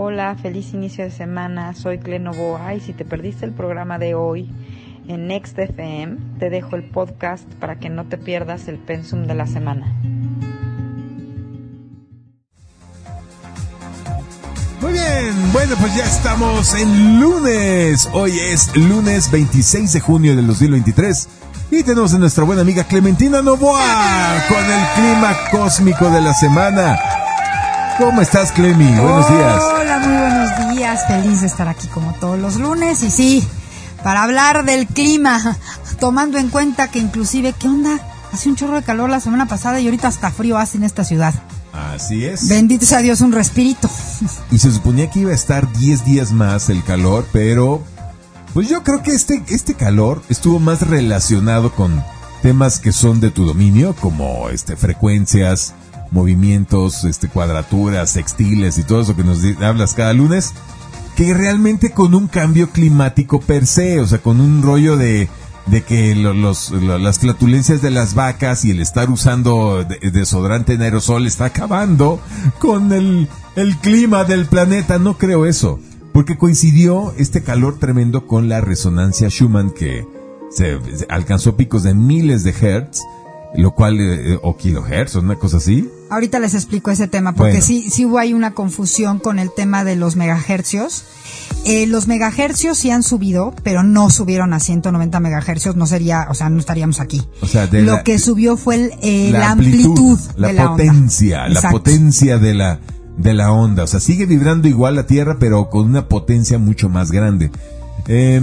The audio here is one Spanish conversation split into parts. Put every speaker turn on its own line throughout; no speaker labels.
Hola, feliz inicio de semana. Soy Clenovoa y si te perdiste el programa de hoy en Next FM, te dejo el podcast para que no te pierdas el pensum de la semana.
Muy bien, bueno, pues ya estamos en lunes. Hoy es lunes 26 de junio del 2023. Y tenemos a nuestra buena amiga Clementina Novoa con el clima cósmico de la semana. ¿Cómo estás, Clemi? Buenos días.
Hola, muy buenos días. Feliz de estar aquí como todos los lunes. Y sí, para hablar del clima, tomando en cuenta que inclusive, ¿qué onda? Hace un chorro de calor la semana pasada y ahorita hasta frío hace en esta ciudad.
Así es.
Bendito sea Dios, un respirito.
Y se suponía que iba a estar 10 días más el calor, pero pues yo creo que este, este calor estuvo más relacionado con temas que son de tu dominio, como este frecuencias, movimientos, este cuadraturas, textiles y todo eso que nos hablas cada lunes, que realmente con un cambio climático per se, o sea, con un rollo de de que las flatulencias de las vacas y el estar usando desodorante en aerosol está acabando con el, el clima del planeta. No creo eso. Porque coincidió este calor tremendo con la resonancia Schumann que se, alcanzó picos de miles de hertz lo cual, eh, o kilohertz, o una cosa así.
Ahorita les explico ese tema, porque sí, sí hubo ahí una confusión con el tema de los megahercios. Eh, los megahercios sí han subido, pero no subieron a 190 megahercios, no sería, o sea, no estaríamos aquí.
O sea,
lo que subió fue el, la, amplitud,
la
de la
potencia, la potencia de la de la onda, o sea, sigue vibrando igual la Tierra, pero con una potencia mucho más grande. Eh,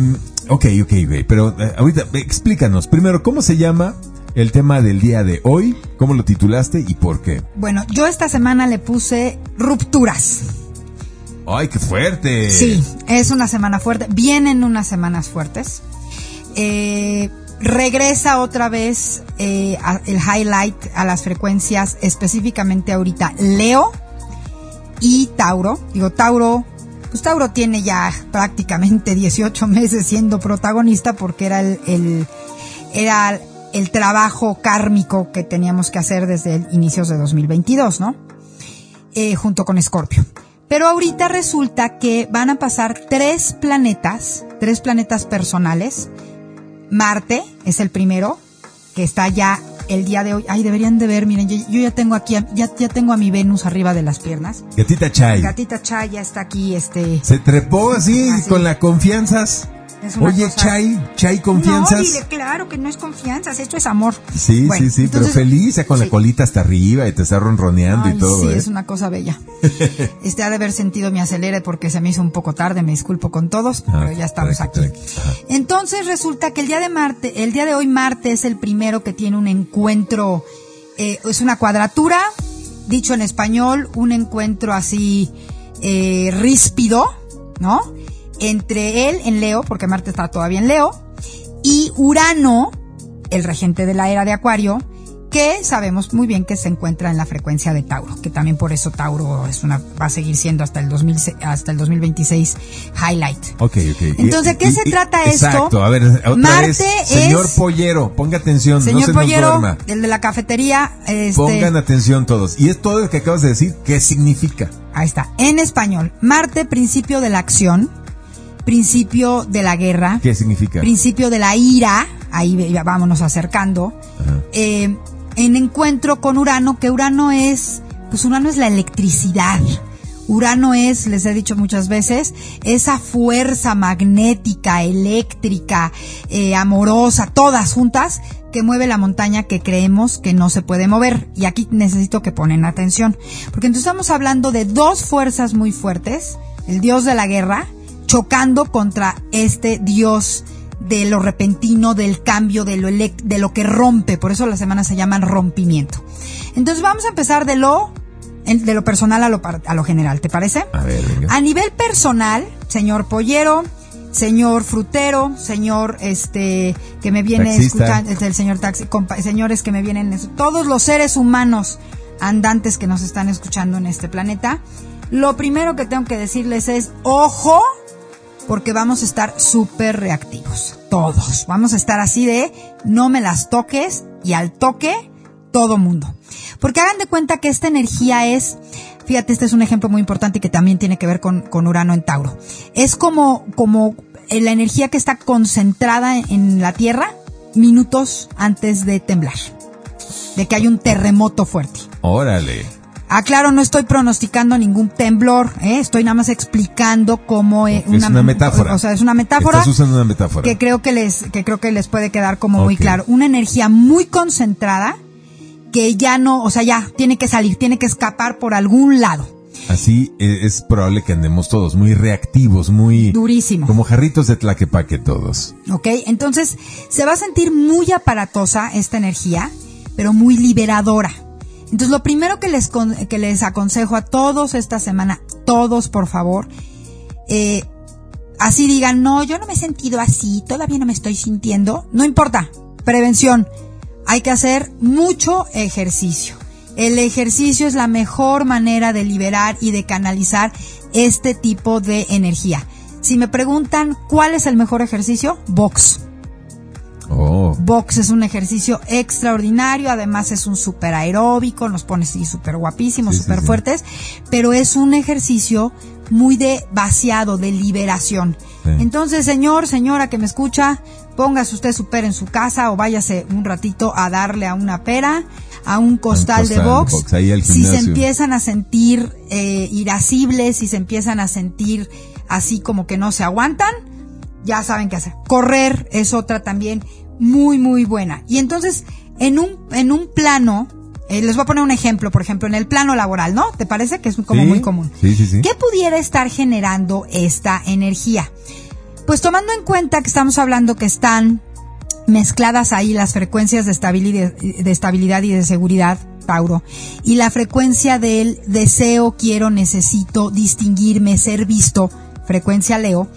ok, ok, pero eh, ahorita explícanos primero cómo se llama el tema del día de hoy, cómo lo titulaste y por qué.
Bueno, yo esta semana le puse rupturas.
¡Ay, qué fuerte!
Sí, es una semana fuerte. Vienen unas semanas fuertes. Eh, regresa otra vez eh, el highlight a las frecuencias, específicamente ahorita Leo y Tauro. Digo, Tauro, pues Tauro tiene ya prácticamente 18 meses siendo protagonista porque era el, el era el trabajo kármico que teníamos que hacer desde el inicios de 2022, ¿no? Eh, junto con Escorpio. Pero ahorita resulta que van a pasar tres planetas, tres planetas personales. Marte es el primero, que está ya el día de hoy. Ay, deberían de ver, miren, yo, ya tengo aquí, ya, ya tengo a mi Venus arriba de las piernas.
Gatita Chai.
Gatita Chai ya está aquí, este.
Se trepó así, con la confianza. Oye, Chay, Chay, confianzas.
No, dile, claro que no es confianza, esto es amor.
Sí, sí, sí, pero feliz, con la colita hasta arriba y te está ronroneando y todo.
Sí,
¿eh?
es una cosa bella. este ha de haber sentido mi acelere porque se me hizo un poco tarde, me disculpo con todos, ah, pero ya estamos aquí. Entonces resulta que el día de Marte, el día de hoy Marte es el primero que tiene un encuentro, eh, es una cuadratura, dicho en español, un encuentro así eh, ríspido, ¿no? Entre él en Leo, porque Marte está todavía en Leo, y Urano, el regente de la era de Acuario, que sabemos muy bien que se encuentra en la frecuencia de Tauro, que también por eso Tauro es una va a seguir siendo hasta el 2000, hasta el 2026 highlight.
Ok, ok.
Entonces, ¿de qué se trata esto?
Exacto, a ver, otra Marte vez, señor Pollero, ponga atención,
señor
no se
Pollero,
nos
el de la cafetería, este,
pongan atención todos. Y es todo lo que acabas de decir, ¿qué significa?
Ahí está, en español, Marte, principio de la acción, principio de la guerra.
¿Qué significa?
Principio de la ira, ahí vámonos acercando. Eh, en encuentro con Urano, que Urano es, pues Urano es la electricidad. Urano es, les he dicho muchas veces, esa fuerza magnética, eléctrica, eh, amorosa, todas juntas, que mueve la montaña que creemos que no se puede mover. Y aquí necesito que ponen atención. Porque entonces estamos hablando de dos fuerzas muy fuertes, el dios de la guerra, chocando contra este Dios de lo repentino, del cambio, de lo, de lo que rompe. Por eso las semanas se llaman rompimiento. Entonces vamos a empezar de lo, de lo personal a lo, a lo general, ¿te parece?
A ver, venga.
A nivel personal, señor pollero, señor frutero, señor este que me viene escuchando, el señor taxi, señores que me vienen, todos los seres humanos andantes que nos están escuchando en este planeta, lo primero que tengo que decirles es, ojo, porque vamos a estar súper reactivos, todos. Vamos a estar así de no me las toques y al toque todo mundo. Porque hagan de cuenta que esta energía es Fíjate, este es un ejemplo muy importante que también tiene que ver con, con Urano en Tauro. Es como, como eh, la energía que está concentrada en la Tierra minutos antes de temblar, de que hay un terremoto fuerte.
Órale.
Aclaro, no estoy pronosticando ningún temblor, ¿eh? estoy nada más explicando cómo
es una, metáfora.
O sea, es una metáfora.
Estás usando una metáfora.
Que creo que les, que creo que les puede quedar como muy claro. Una energía muy concentrada que ya no, o sea, ya tiene que salir, tiene que escapar por algún lado.
Así e, es probable que andemos todos muy reactivos, muy...
Durísimo.
Como jarritos de tlaquepaque todos.
Ok, entonces se va a sentir muy aparatosa esta energía, pero muy liberadora. Entonces, lo primero que les, que les aconsejo a todos esta semana, todos por favor, eh, así digan, no, yo no me he sentido así, todavía no me estoy sintiendo, no importa, prevención, hay que hacer mucho ejercicio. El ejercicio es la mejor manera de liberar y de canalizar este tipo de energía. Si me preguntan cuál es el mejor ejercicio, box.
Oh.
Box es un ejercicio extraordinario, además es un súper aeróbico, nos pone así súper guapísimos, súper fuertes, pero es un ejercicio muy de vaciado, de liberación. Entonces, señor, señora que me escucha, póngase usted su pera en su casa o váyase un ratito a darle a una pera, a un costal, de box. si se empiezan a sentir eh, irascibles, si se empiezan a sentir así como que no se aguantan, ya saben qué hacer. Correr es otra también muy, muy buena. Y entonces, en un, en un plano, eh, les voy a poner un ejemplo, por ejemplo, en el plano laboral, ¿no? ¿Te parece que es como muy común?
Sí, sí, sí.
¿Qué pudiera estar generando esta energía? Pues tomando en cuenta que estamos hablando que están mezcladas ahí las frecuencias de estabilidad, de estabilidad y de seguridad, Tauro, y la frecuencia del deseo, quiero, necesito, distinguirme, ser visto, frecuencia Leo,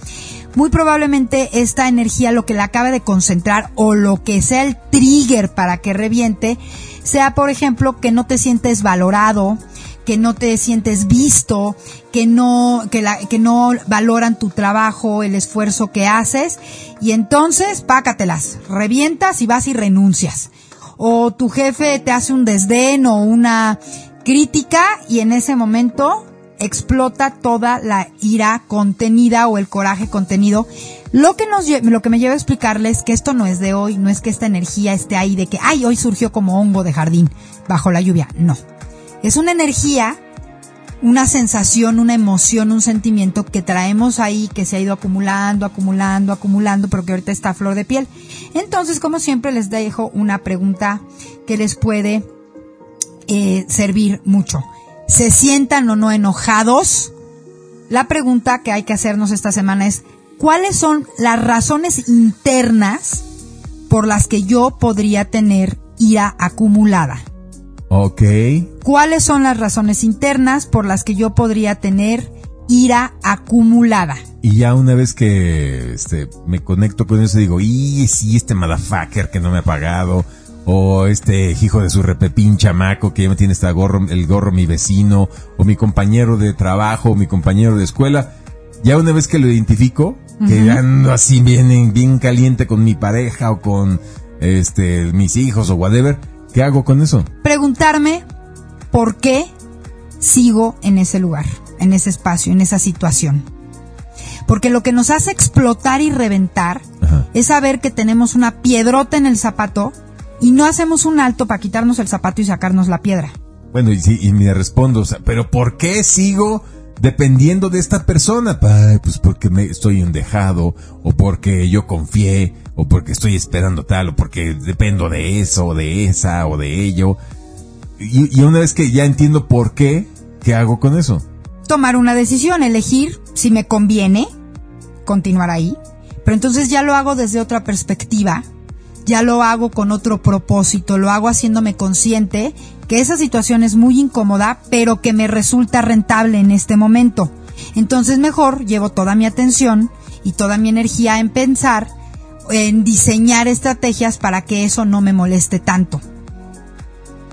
muy probablemente esta energía lo que la acabe de concentrar o lo que sea el trigger para que reviente, sea por ejemplo que no te sientes valorado, que no te sientes visto, que no, que, no valoran tu trabajo, el esfuerzo que haces, y entonces pácatelas, revientas y vas y renuncias. O tu jefe te hace un desdén o una crítica y en ese momento explota toda la ira contenida o el coraje contenido. Lo que nos lo que me lleva a explicarles que esto no es de hoy, no es que esta energía esté ahí de que ay, hoy surgió como hongo de jardín bajo la lluvia, no. Es una energía, una sensación, una emoción, un sentimiento que traemos ahí que se ha ido acumulando, acumulando, acumulando, pero que ahorita está a flor de piel. Entonces, como siempre les dejo una pregunta que les puede eh, servir mucho se sientan o no enojados, la pregunta que hay que hacernos esta semana es, ¿cuáles son las razones internas por las que yo podría tener ira acumulada?
Ok.
¿Cuáles son las razones internas por las que yo podría tener ira acumulada?
Y ya una vez que este, me conecto con eso digo, y sí, este motherfucker que no me ha pagado, o este hijo de su repepín chamaco que ya me tiene esta gorro, el gorro mi vecino, o mi compañero de trabajo, o mi compañero de escuela, ya una vez que lo identifico, que ando así bien, bien caliente con mi pareja o con este mis hijos o whatever, ¿qué hago con eso?
Preguntarme por qué sigo en ese lugar, en ese espacio, en esa situación. Porque lo que nos hace explotar y reventar es saber que tenemos una piedrota en el zapato y no hacemos un alto para quitarnos el zapato y sacarnos la piedra.
Bueno, y, y me respondo, o sea, pero ¿por qué sigo dependiendo de esta persona? pues porque me estoy endejado, o porque yo confié, o porque estoy esperando tal, o porque dependo de eso, o de esa, o de ello. Y, y una vez que ya entiendo por qué, ¿qué hago con eso?
Tomar una decisión, elegir si me conviene continuar ahí, pero entonces ya lo hago desde otra perspectiva ya lo hago con otro propósito, lo hago haciéndome consciente que esa situación es muy incómoda, pero que me resulta rentable en este momento. Entonces mejor llevo toda mi atención y toda mi energía en pensar, en diseñar estrategias para que eso no me moleste tanto.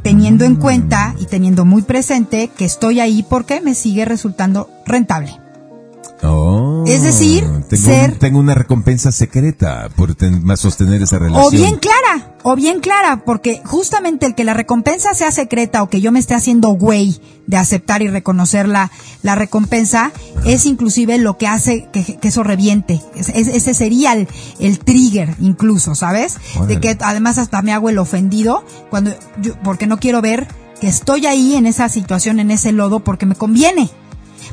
Teniendo en cuenta y teniendo muy presente que estoy ahí porque me sigue resultando rentable.
Oh
Es decir,
tengo,
ser-
tengo una recompensa secreta por ten- más sostener esa relación.
O bien clara, o bien clara, porque justamente el que la recompensa sea secreta o que yo me esté haciendo güey de aceptar y reconocer la, la recompensa, es inclusive lo que hace que, que eso reviente. Es- es- ese sería el, el trigger incluso, ¿sabes?
Órale.
De que además hasta me hago el ofendido cuando yo, porque no quiero ver que estoy ahí en esa situación, en ese lodo, porque me conviene.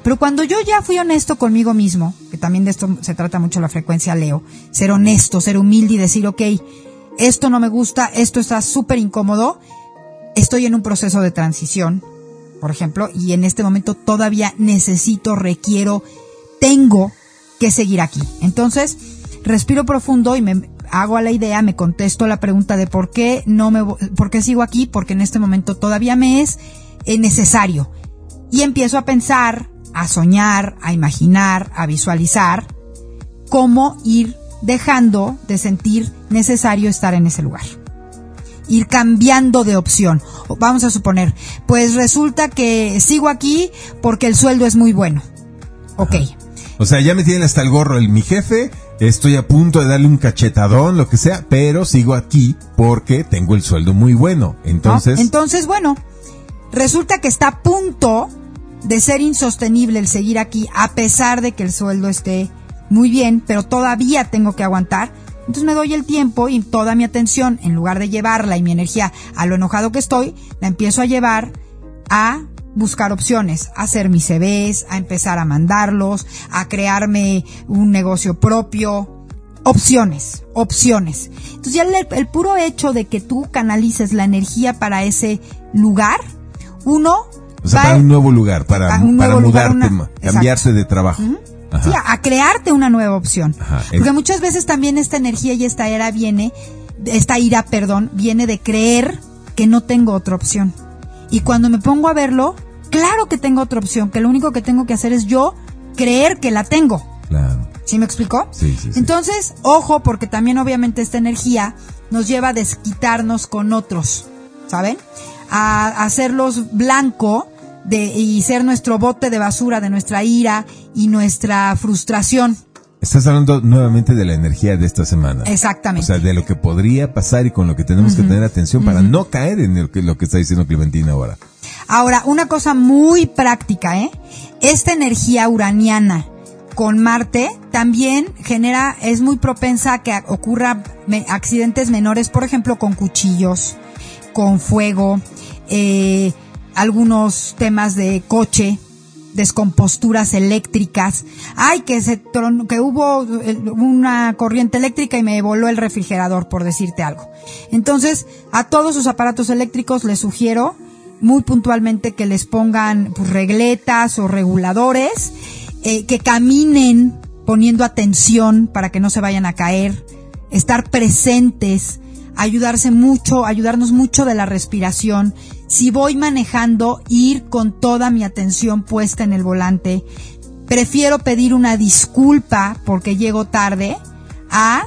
Pero cuando yo ya fui honesto conmigo mismo, que también de esto se trata mucho la frecuencia Leo, ser honesto, ser humilde y decir, ok, esto no me gusta, esto está súper incómodo, estoy en un proceso de transición, por ejemplo, y en este momento todavía necesito, requiero, tengo que seguir aquí. Entonces, respiro profundo y me hago a la idea, me contesto la pregunta de por qué no me, por qué sigo aquí, porque en este momento todavía me es eh, necesario. Y empiezo a pensar, a soñar, a imaginar, a visualizar cómo ir dejando de sentir necesario estar en ese lugar. Ir cambiando de opción. Vamos a suponer, pues resulta que sigo aquí porque el sueldo es muy bueno. Ok.
O sea, ya me tienen hasta el gorro el, mi jefe, estoy a punto de darle un cachetadón, lo que sea, pero sigo aquí porque tengo el sueldo muy bueno.
¿no?
Entonces,
Entonces, bueno, resulta que está a punto de ser insostenible el seguir aquí a pesar de que el sueldo esté muy bien, pero todavía tengo que aguantar. Entonces me doy el tiempo y toda mi atención, en lugar de llevarla y mi energía a lo enojado que estoy, la empiezo a llevar a buscar opciones, a hacer mis CVs, a empezar a mandarlos, a crearme un negocio propio, opciones, opciones. Entonces ya el, el puro hecho de que tú canalices la energía para ese lugar, uno
o sea,
va
para un nuevo lugar, para,
nuevo lugar,
mudarte,
una-
ma- cambiarse de trabajo. Ajá.
Sí, a, a crearte una nueva opción.
Ajá,
Porque muchas veces también esta energía y esta era viene, esta ira, perdón, viene de creer que no tengo otra opción. Y cuando me pongo a verlo, claro que tengo otra opción, que lo único que tengo que hacer es yo creer que la tengo.
Claro.
¿Sí me explicó?
Sí, sí, sí.
Entonces, ojo, porque también obviamente esta energía nos lleva a desquitarnos con otros, ¿saben? A hacerlos blanco de, y ser nuestro bote de basura de nuestra ira y nuestra frustración.
Estás hablando nuevamente de la energía de esta semana.
Exactamente.
O sea, de lo que podría pasar y con lo que tenemos que tener atención para no caer en lo que, lo que está diciendo Clementina ahora.
Ahora, una cosa muy práctica, ¿eh? Esta energía uraniana con Marte también genera, es muy propensa a que ocurra accidentes menores, por ejemplo, con cuchillos, con fuego, eh, algunos temas de coche, descomposturas eléctricas. Ay, que se que hubo una corriente eléctrica y me voló el refrigerador, por decirte algo. Entonces, a todos sus aparatos eléctricos les sugiero muy puntualmente que les pongan pues, regletas o reguladores, eh, que caminen poniendo atención para que no se vayan a caer, estar presentes, ayudarse mucho, ayudarnos mucho de la respiración. Si voy manejando, ir con toda mi atención puesta en el volante. Prefiero pedir una disculpa porque llego tarde a,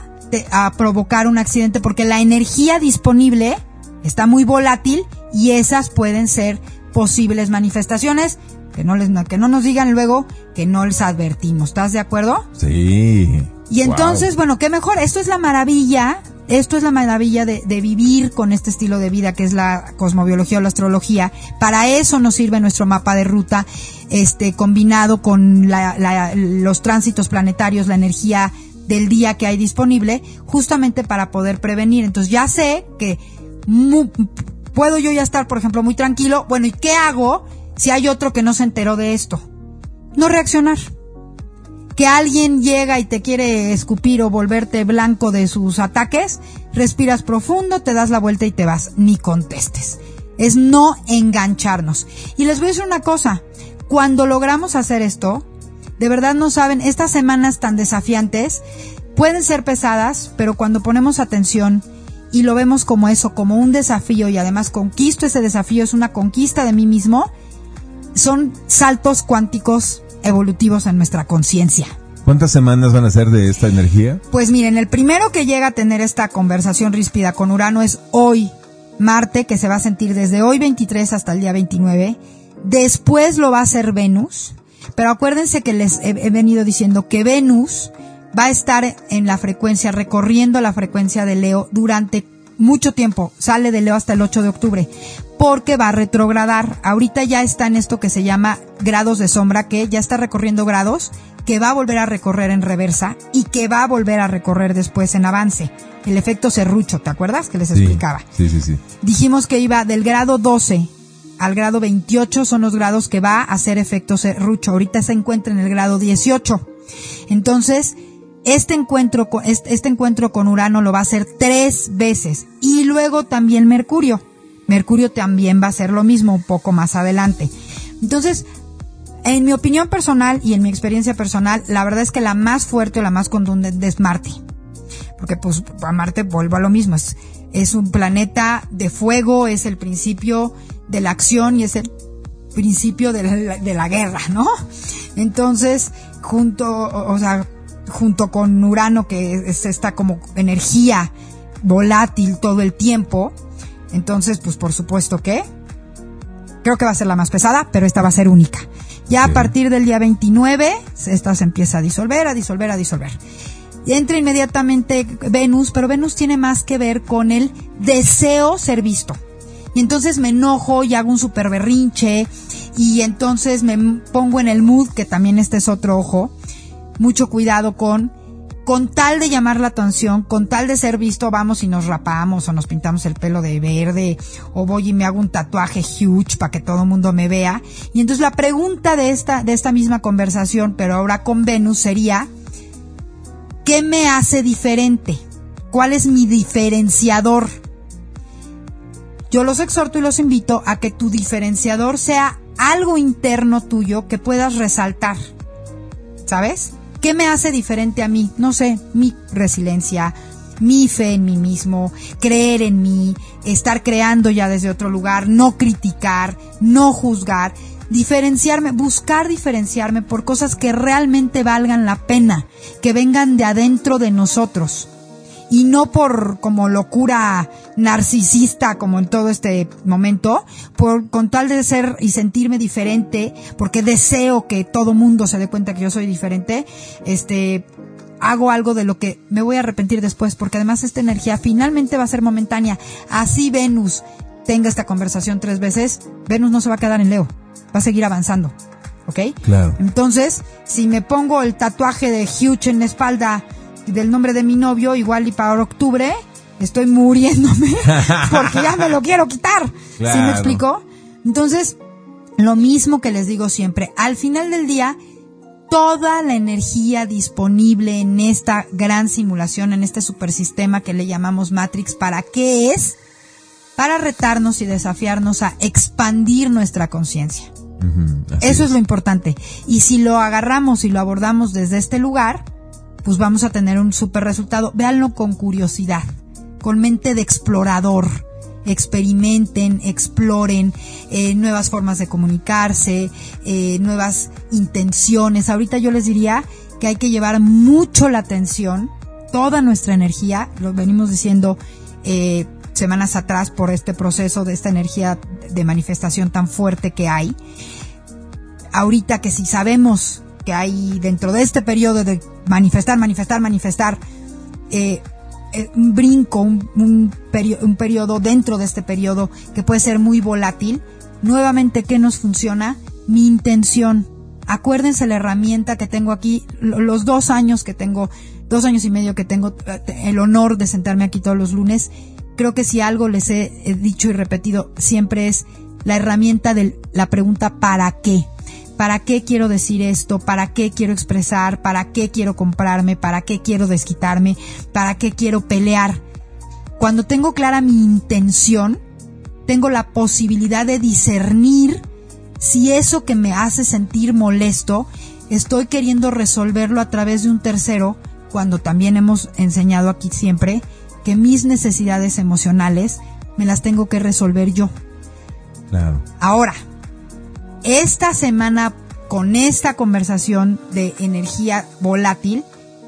provocar un accidente porque la energía disponible está muy volátil y esas pueden ser posibles manifestaciones que no les que no nos digan luego que no les advertimos. ¿Estás de acuerdo?
Sí.
Y entonces, bueno, qué mejor, esto es la maravilla, esto es la maravilla de, vivir con este estilo de vida que es la cosmobiología o la astrología. Para eso nos sirve nuestro mapa de ruta, este, combinado con la- la- los tránsitos planetarios, la energía del día que hay disponible, justamente para poder prevenir. Entonces ya sé que puedo yo ya estar, por ejemplo, muy tranquilo. Bueno, ¿y qué hago si hay otro que no se enteró de esto? No reaccionar que alguien llega y te quiere escupir o volverte blanco de sus ataques, respiras profundo, te das la vuelta y te vas, ni contestes. Es no engancharnos. Y les voy a decir una cosa, cuando logramos hacer esto, de verdad no saben, estas semanas tan desafiantes pueden ser pesadas, pero cuando ponemos atención y lo vemos como eso, como un desafío y además conquisto ese desafío, es una conquista de mí mismo, son saltos cuánticos evolutivos en nuestra conciencia.
¿Cuántas semanas van a ser de esta energía?
Pues miren, el primero que llega a tener esta conversación ríspida con Urano es hoy, Marte, que se va a sentir desde hoy 23 hasta el día 29. Después lo va a hacer Venus. Pero acuérdense que les he, he venido diciendo que Venus va a estar en la frecuencia, recorriendo la frecuencia de Leo durante mucho tiempo. Sale de Leo hasta el 8 de octubre. Porque va a retrogradar. Ahorita ya está en esto que se llama grados de sombra, que ya está recorriendo grados, que va a volver a recorrer en reversa y que va a volver a recorrer después en avance. El efecto serrucho, ¿te acuerdas? Que les explicaba.
Sí, sí, sí.
Dijimos que iba del grado 12 al grado 28 son los grados que va a hacer efecto serrucho. Ahorita se encuentra en el grado 18. Entonces, este encuentro, con, este, encuentro con Urano lo va a hacer tres veces. Y luego también Mercurio. Mercurio también va a hacer lo mismo un poco más adelante. Entonces, en mi opinión personal y en mi experiencia personal, la verdad es que la más fuerte o la más contundente es Marte. Porque pues a Marte vuelvo a lo mismo. Es, es un planeta de fuego, es el principio de la acción y es el principio de la, de la guerra, ¿no? Entonces, junto, o sea, junto con Urano, que es esta como energía volátil todo el tiempo, entonces, pues por supuesto que creo que va a ser la más pesada, pero esta va a ser única. Ya a partir del día 29, esta se empieza a disolver, a disolver, a disolver. Y entra inmediatamente Venus, pero Venus tiene más que ver con el deseo ser visto. Y entonces me enojo y hago un super berrinche y entonces me pongo en el mood, que también este es otro ojo, mucho cuidado con, con tal de llamar la atención, con tal de ser visto, vamos y nos rapamos o nos pintamos el pelo de verde o voy y me hago un tatuaje huge para que todo el mundo me vea. Y entonces la pregunta de esta, de esta misma conversación, pero ahora con Venus sería, ¿qué me hace diferente? ¿Cuál es mi diferenciador? Yo los exhorto y los invito a que tu diferenciador sea algo interno tuyo que puedas resaltar. ¿Sabes? ¿Qué me hace diferente a mí? No sé, mi resiliencia, mi fe en mí mismo, creer en mí, estar creando ya desde otro lugar, no criticar, no juzgar, diferenciarme, buscar diferenciarme por cosas que realmente valgan la pena, que vengan de adentro de nosotros y no por como locura narcisista como en todo este momento, por con tal de ser y sentirme diferente, porque deseo que todo mundo se dé cuenta que yo soy diferente, este hago algo de lo que me voy a arrepentir después, porque además esta energía finalmente va a ser momentánea. Así Venus tenga esta conversación tres veces, Venus no se va a quedar en Leo, va a seguir avanzando. ¿Ok?
Claro.
Entonces, si me pongo el tatuaje de Huge en la espalda del nombre de mi novio, igual y para octubre, estoy muriéndome porque ya me lo quiero quitar. ¿Sí me explico? Entonces, lo mismo que les digo siempre, al final del día, toda la energía disponible en esta gran simulación, en este supersistema que le llamamos Matrix, ¿para qué es? Para retarnos y desafiarnos a expandir nuestra conciencia. Eso es. es lo importante. Y si lo agarramos y lo abordamos desde este lugar, pues vamos a tener un super resultado. Véanlo con curiosidad, con mente de explorador. Experimenten, exploren eh, nuevas formas de comunicarse, eh, nuevas intenciones. Ahorita yo les diría que hay que llevar mucho la atención, toda nuestra energía, lo venimos diciendo eh, semanas atrás por este proceso de esta energía de manifestación tan fuerte que hay. Ahorita que si sabemos que hay dentro de este periodo de manifestar, manifestar, manifestar, eh, eh, un brinco, un, un, un periodo dentro de este periodo que puede ser muy volátil. Nuevamente, ¿qué nos funciona? Mi intención. Acuérdense la herramienta que tengo aquí, los dos años que tengo, dos años y medio que tengo eh, el honor de sentarme aquí todos los lunes. Creo que si algo les he dicho y repetido siempre es la herramienta de la pregunta ¿para qué? ¿Para qué quiero decir esto? ¿Para qué quiero expresar? ¿Para qué quiero comprarme? ¿Para qué quiero desquitarme? ¿Para qué quiero pelear? Cuando tengo clara mi intención, tengo la posibilidad de discernir si eso que me hace sentir molesto, estoy queriendo resolverlo a través de un tercero, cuando también hemos enseñado aquí siempre que mis necesidades emocionales me las tengo que resolver yo.
Claro.
Ahora, esta semana con esta conversación de energía volátil,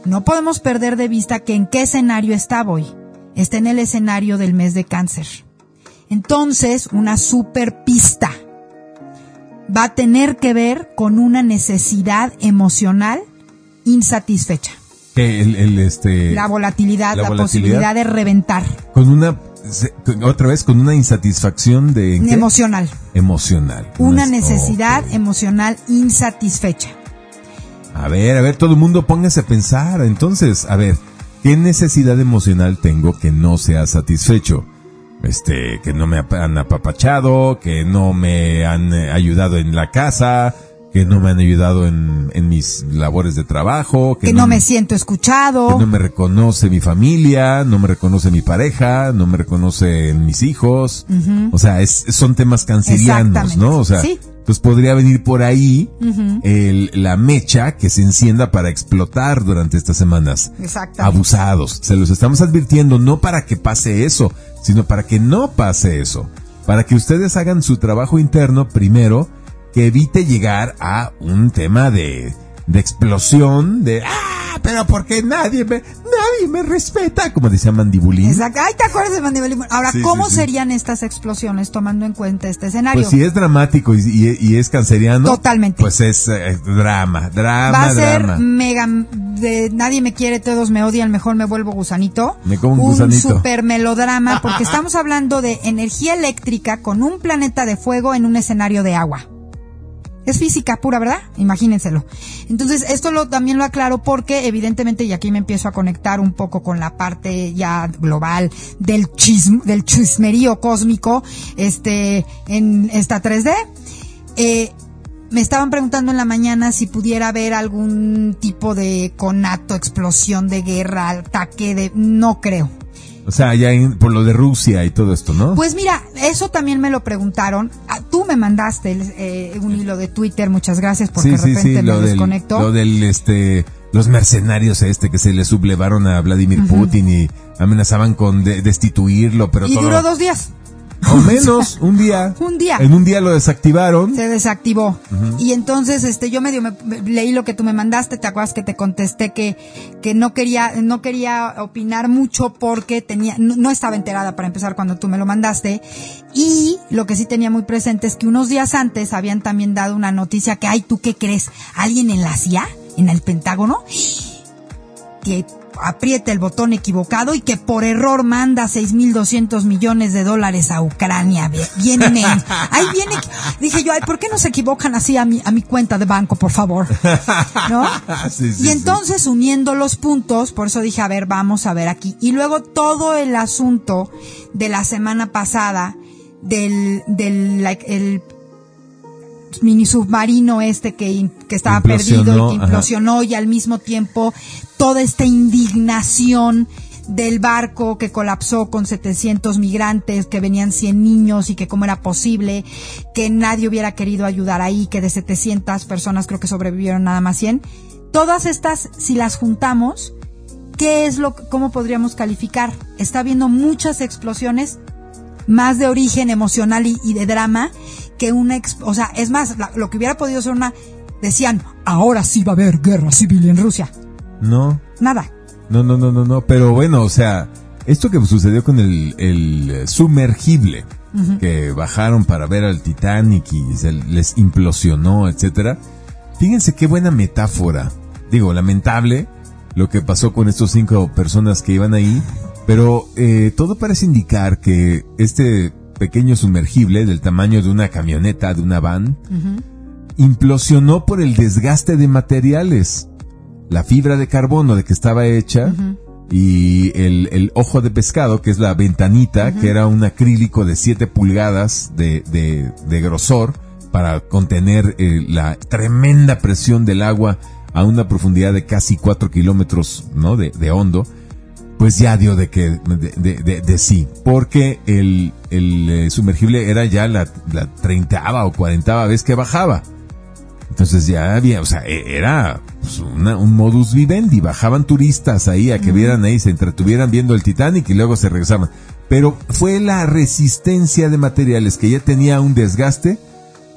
no podemos perder de vista que en qué escenario está hoy. Está en el escenario del mes de cáncer. Entonces, una super pista. va a tener que ver con una necesidad emocional insatisfecha.
Que el, el, este,
La volatilidad,
la
la,
volatilidad.
posibilidad de reventar.
con una, otra vez, con una insatisfacción de... ¿qué?
Emocional.
Emocional.
Una
es-
necesidad emocional insatisfecha.
A ver, a ver, todo el mundo póngase a pensar. Entonces, a ver, ¿qué necesidad emocional tengo que no sea satisfecho? Este, que no me han apapachado, que no me han eh, ayudado en la casa, que no me han ayudado en, en mis labores de trabajo,
Que, no, me siento escuchado.
que no me reconoce mi familia, no me reconoce mi pareja, no me reconoce mis hijos. O sea, es, son temas cancerianos. ¿no? O sea,
Sí.
entonces podría venir por ahí el- la mecha que se encienda para explotar durante estas semanas. Abusados. Se los estamos advirtiendo no para que pase eso, sino para que no pase eso. Para que ustedes hagan su trabajo interno primero, que evite llegar a un tema de, de explosión, de ¡ah! Pero porque nadie me, nadie me respeta, como decía Mandibulín.
Exacto. Ay, ¿te acuerdas de Mandy Limón? Ahora,
Sí,
¿cómo
sí, sí.
serían estas explosiones tomando en cuenta este escenario?
Pues si es dramático y, y- y es canceriano.
Totalmente.
Pues es eh, drama, drama,
Va a ser
drama.
mega de nadie me quiere, todos me odian, mejor me vuelvo gusanito.
Me como un gusanito.
super melodrama porque estamos hablando de energía eléctrica con un planeta de fuego en un escenario de agua. Es física pura, ¿verdad? Imagínenselo. Entonces, esto lo, también lo aclaro porque, evidentemente, y aquí me empiezo a conectar un poco con la parte ya global del chism, del chismerío cósmico, este, en esta 3D. Eh, me estaban preguntando en la mañana si pudiera haber algún tipo de conato, explosión de guerra, ataque de... No creo.
O sea, ya en- por lo de Rusia y todo esto, ¿no?
Pues mira, eso también me lo preguntaron. Ah, Tú me mandaste el, eh, un hilo de Twitter, muchas gracias porque de repente me
lo del,
desconectó.
lo del, este, los mercenarios este que se le sublevaron a Vladimir Putin y amenazaban con de- destituirlo, pero
y
todo,
duró dos días.
O menos, un día.
Un día.
En un día lo desactivaron.
Se desactivó. Y entonces, este, yo medio me, me- leí lo que tú me mandaste, te acuerdas que te contesté que, que no quería, no quería opinar mucho porque tenía, no, no estaba enterada para empezar cuando tú me lo mandaste. Y lo que sí tenía muy presente es que unos días antes habían también dado una noticia que, ay, ¿tú qué crees? ¿Alguien en la CIA? ¿En el Pentágono? aprieta el botón equivocado y que por error manda 6.200 millones de dólares a Ucrania. Men. Ahí viene. Dije yo, ay, ¿por qué no se equivocan así a mi, a mi cuenta de banco, por favor? ¿No?
Sí, sí,
y
sí.
entonces uniendo los puntos, por eso dije, a ver, vamos a ver aquí. Y luego todo el asunto de la semana pasada del, del, like, el mini submarino este que, que estaba perdido y que
ajá.
implosionó y al mismo tiempo toda esta indignación del barco que colapsó con 700 migrantes, que venían 100 niños y que cómo era posible que nadie hubiera querido ayudar ahí, que de 700 personas creo que sobrevivieron nada más 100. Todas estas, si las juntamos, ¿qué es lo, cómo podríamos calificar? Está habiendo muchas explosiones más de origen emocional y, de drama que una, o sea, es más, la- lo que hubiera podido ser una, decían, ahora sí va a haber guerra civil en Rusia.
No,
Nada.
no, no, no, no, no. Pero bueno, o sea, esto que sucedió con el, el sumergible, que bajaron para ver al Titanic y se les implosionó, etcétera. Fíjense qué buena metáfora. Digo, lamentable lo que pasó con estos cinco personas que iban ahí, pero eh, todo parece indicar que este pequeño sumergible del tamaño de una camioneta, de una van, implosionó por el desgaste de materiales. La fibra de carbono de que estaba hecha y el, el ojo de pescado, que es la ventanita, que era un acrílico de 7 pulgadas de, de, de grosor para contener eh, la tremenda presión del agua a una profundidad de casi 4 kilómetros ¿no? de, de hondo pues ya dio de que de, de, sí, porque el, el eh, sumergible era ya la, la treintaava o cuarentava vez que bajaba. Entonces ya había, o sea, e- era pues, una- un modus vivendi, bajaban turistas ahí a que vieran ahí, se entretuvieran viendo el Titanic y luego se regresaban. Pero fue la resistencia de materiales que ya tenía un desgaste.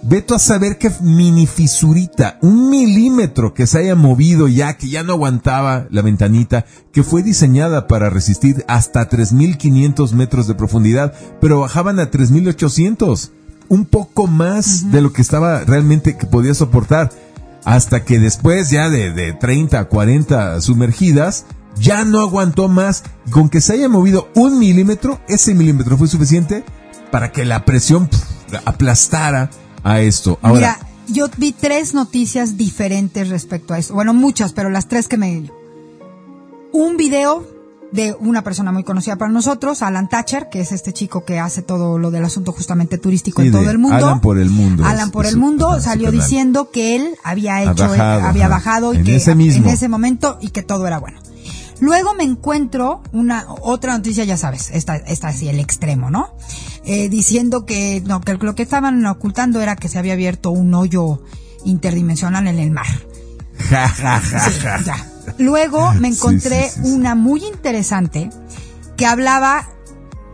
Veto a saber qué mini fisurita, un milímetro que se haya movido ya, que ya no aguantaba la ventanita, que fue diseñada para resistir hasta 3.500 metros de profundidad, pero bajaban a 3.800. un poco más de lo que estaba realmente que podía soportar. Hasta que después ya de, de 30, 40 sumergidas, ya no aguantó más. Con que se haya movido un milímetro, ese milímetro fue suficiente para que la presión aplastara a esto. Ahora,
Mira, yo vi tres noticias diferentes respecto a eso. Bueno, muchas, pero las tres que me... Un video de una persona muy conocida para nosotros, Alan Thatcher, que es este chico que hace todo lo del asunto justamente turístico
Sí,
en todo el mundo.
Alan por el mundo
Alan por
es
el mundo salió diciendo que él había hecho,
bajado,
había
ajá.
bajado y
En
que
ese mismo.
en ese momento y que todo era bueno. Luego me encuentro una otra noticia, ya sabes, esta, esta así el extremo, ¿no? Eh, diciendo que no, que lo que estaban ocultando era que se había abierto un hoyo interdimensional en el mar.
ja, ja, ja,
Sí,
ja.
ya. Luego me
Sí,
encontré
sí, sí, sí.
una muy interesante que hablaba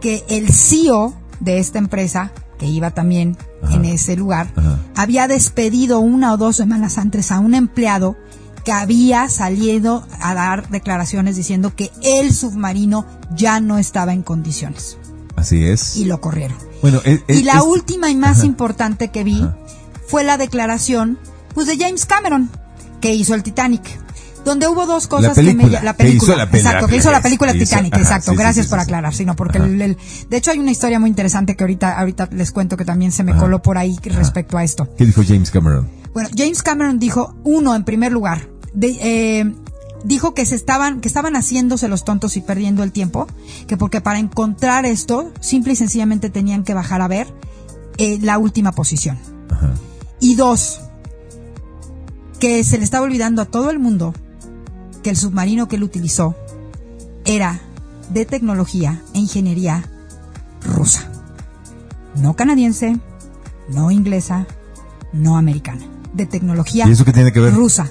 que el CEO de esta empresa, que iba también
Ajá.
en ese lugar,
Ajá.
había despedido una o dos semanas antes a un empleado que había salido a dar declaraciones diciendo que el submarino ya no estaba en condiciones
Así es.
y lo corrieron.
Bueno, e- e-
Y la
es-
última y más
Ajá.
importante que vi
Ajá.
fue la declaración pues de James Cameron que hizo el Titanic. Donde hubo dos cosas que
película,
me la
que
película,
hizo la peli-
exacto, que hizo la película
hizo-
Titanic,
ajá,
exacto,
sí,
gracias
sí,
por aclarar, sino porque el, el- de hecho hay una historia muy interesante que ahorita ahorita les cuento que también se me
Ajá.
coló por ahí respecto a esto.
¿Qué dijo James Cameron?
Bueno, James Cameron dijo, uno, en primer lugar, de- eh, dijo que se estaban, que estaban haciéndose los tontos y perdiendo el tiempo, que porque para encontrar esto, simple y sencillamente tenían que bajar a ver eh, la última posición.
Ajá.
Y dos, que se le estaba olvidando a todo el mundo que el submarino que él utilizó era de tecnología e ingeniería rusa. No canadiense, no inglesa, no americana. De tecnología
¿Y eso qué tiene que ver?
rusa.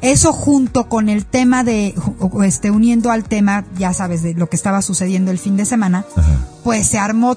Eso junto con el tema de, este, uniendo al tema, ya sabes, de lo que estaba sucediendo el fin de semana,
Ajá.
pues se armó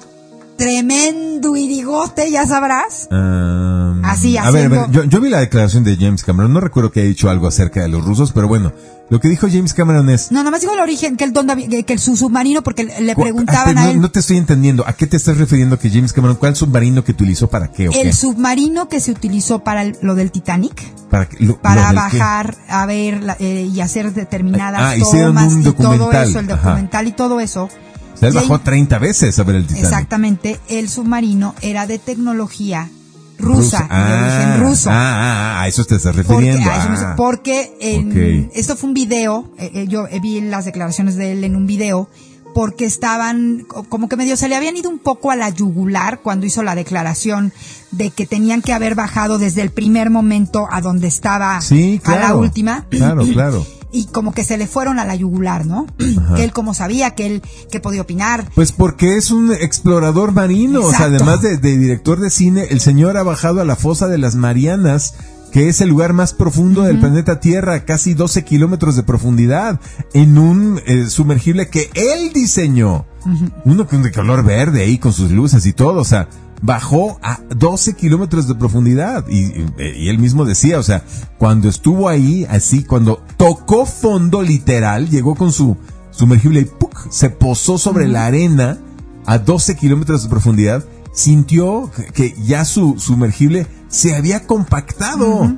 tremendo irigote, ya sabrás.
Um,
Así,
a ver, a ver, yo, yo vi la declaración de James Cameron, no recuerdo que haya dicho algo acerca de los rusos, pero bueno, lo que dijo James Cameron es...
No, nomás digo el origen, que el, donde que, el su submarino, porque le preguntaban a él.
no te estoy entendiendo, ¿a qué te estás refiriendo que James Cameron, cuál submarino que utilizó para qué o qué?
el submarino que se utilizó para el- lo del Titanic,
para que- lo-
para
lo del qué?
bajar a ver la- eh, y hacer determinadas
Ah,
tomas
un
y todo eso, el
ajá.
documental y todo eso.
Él bajó 30 veces a ver el Titanic.
Exactamente, el submarino era de tecnología rusa, de
Ah,
origen ruso.
Ah, ah, ah, a eso te estás
Porque,
refiriendo.
eso
ah.
porque en- esto fue un video, eh, eh, yo eh, vi las declaraciones de él en un video, porque estaban, co- como que medio se le habían ido un poco a la yugular cuando hizo la declaración de que tenían que haber bajado desde el primer momento a donde estaba
Sí, claro.
a la última.
Claro, claro.
Y como que se le fueron a la yugular, ¿no? Que él como sabía, que él, que podía opinar.
Pues porque es un explorador marino, o sea, además de, de director de cine, el señor ha bajado a la fosa de las Marianas, que es el lugar más profundo del planeta Tierra, casi 12 kilómetros de profundidad, en un eh, sumergible que él diseñó. Uno con de color verde ahí, con sus luces y todo, o sea, bajó a 12 kilómetros de profundidad. Y, él mismo decía, o sea, cuando estuvo ahí, así, cuando tocó fondo literal, llegó con su sumergible y ¡puc! se posó sobre la arena a 12 kilómetros de profundidad, sintió que- ya su sumergible se había compactado,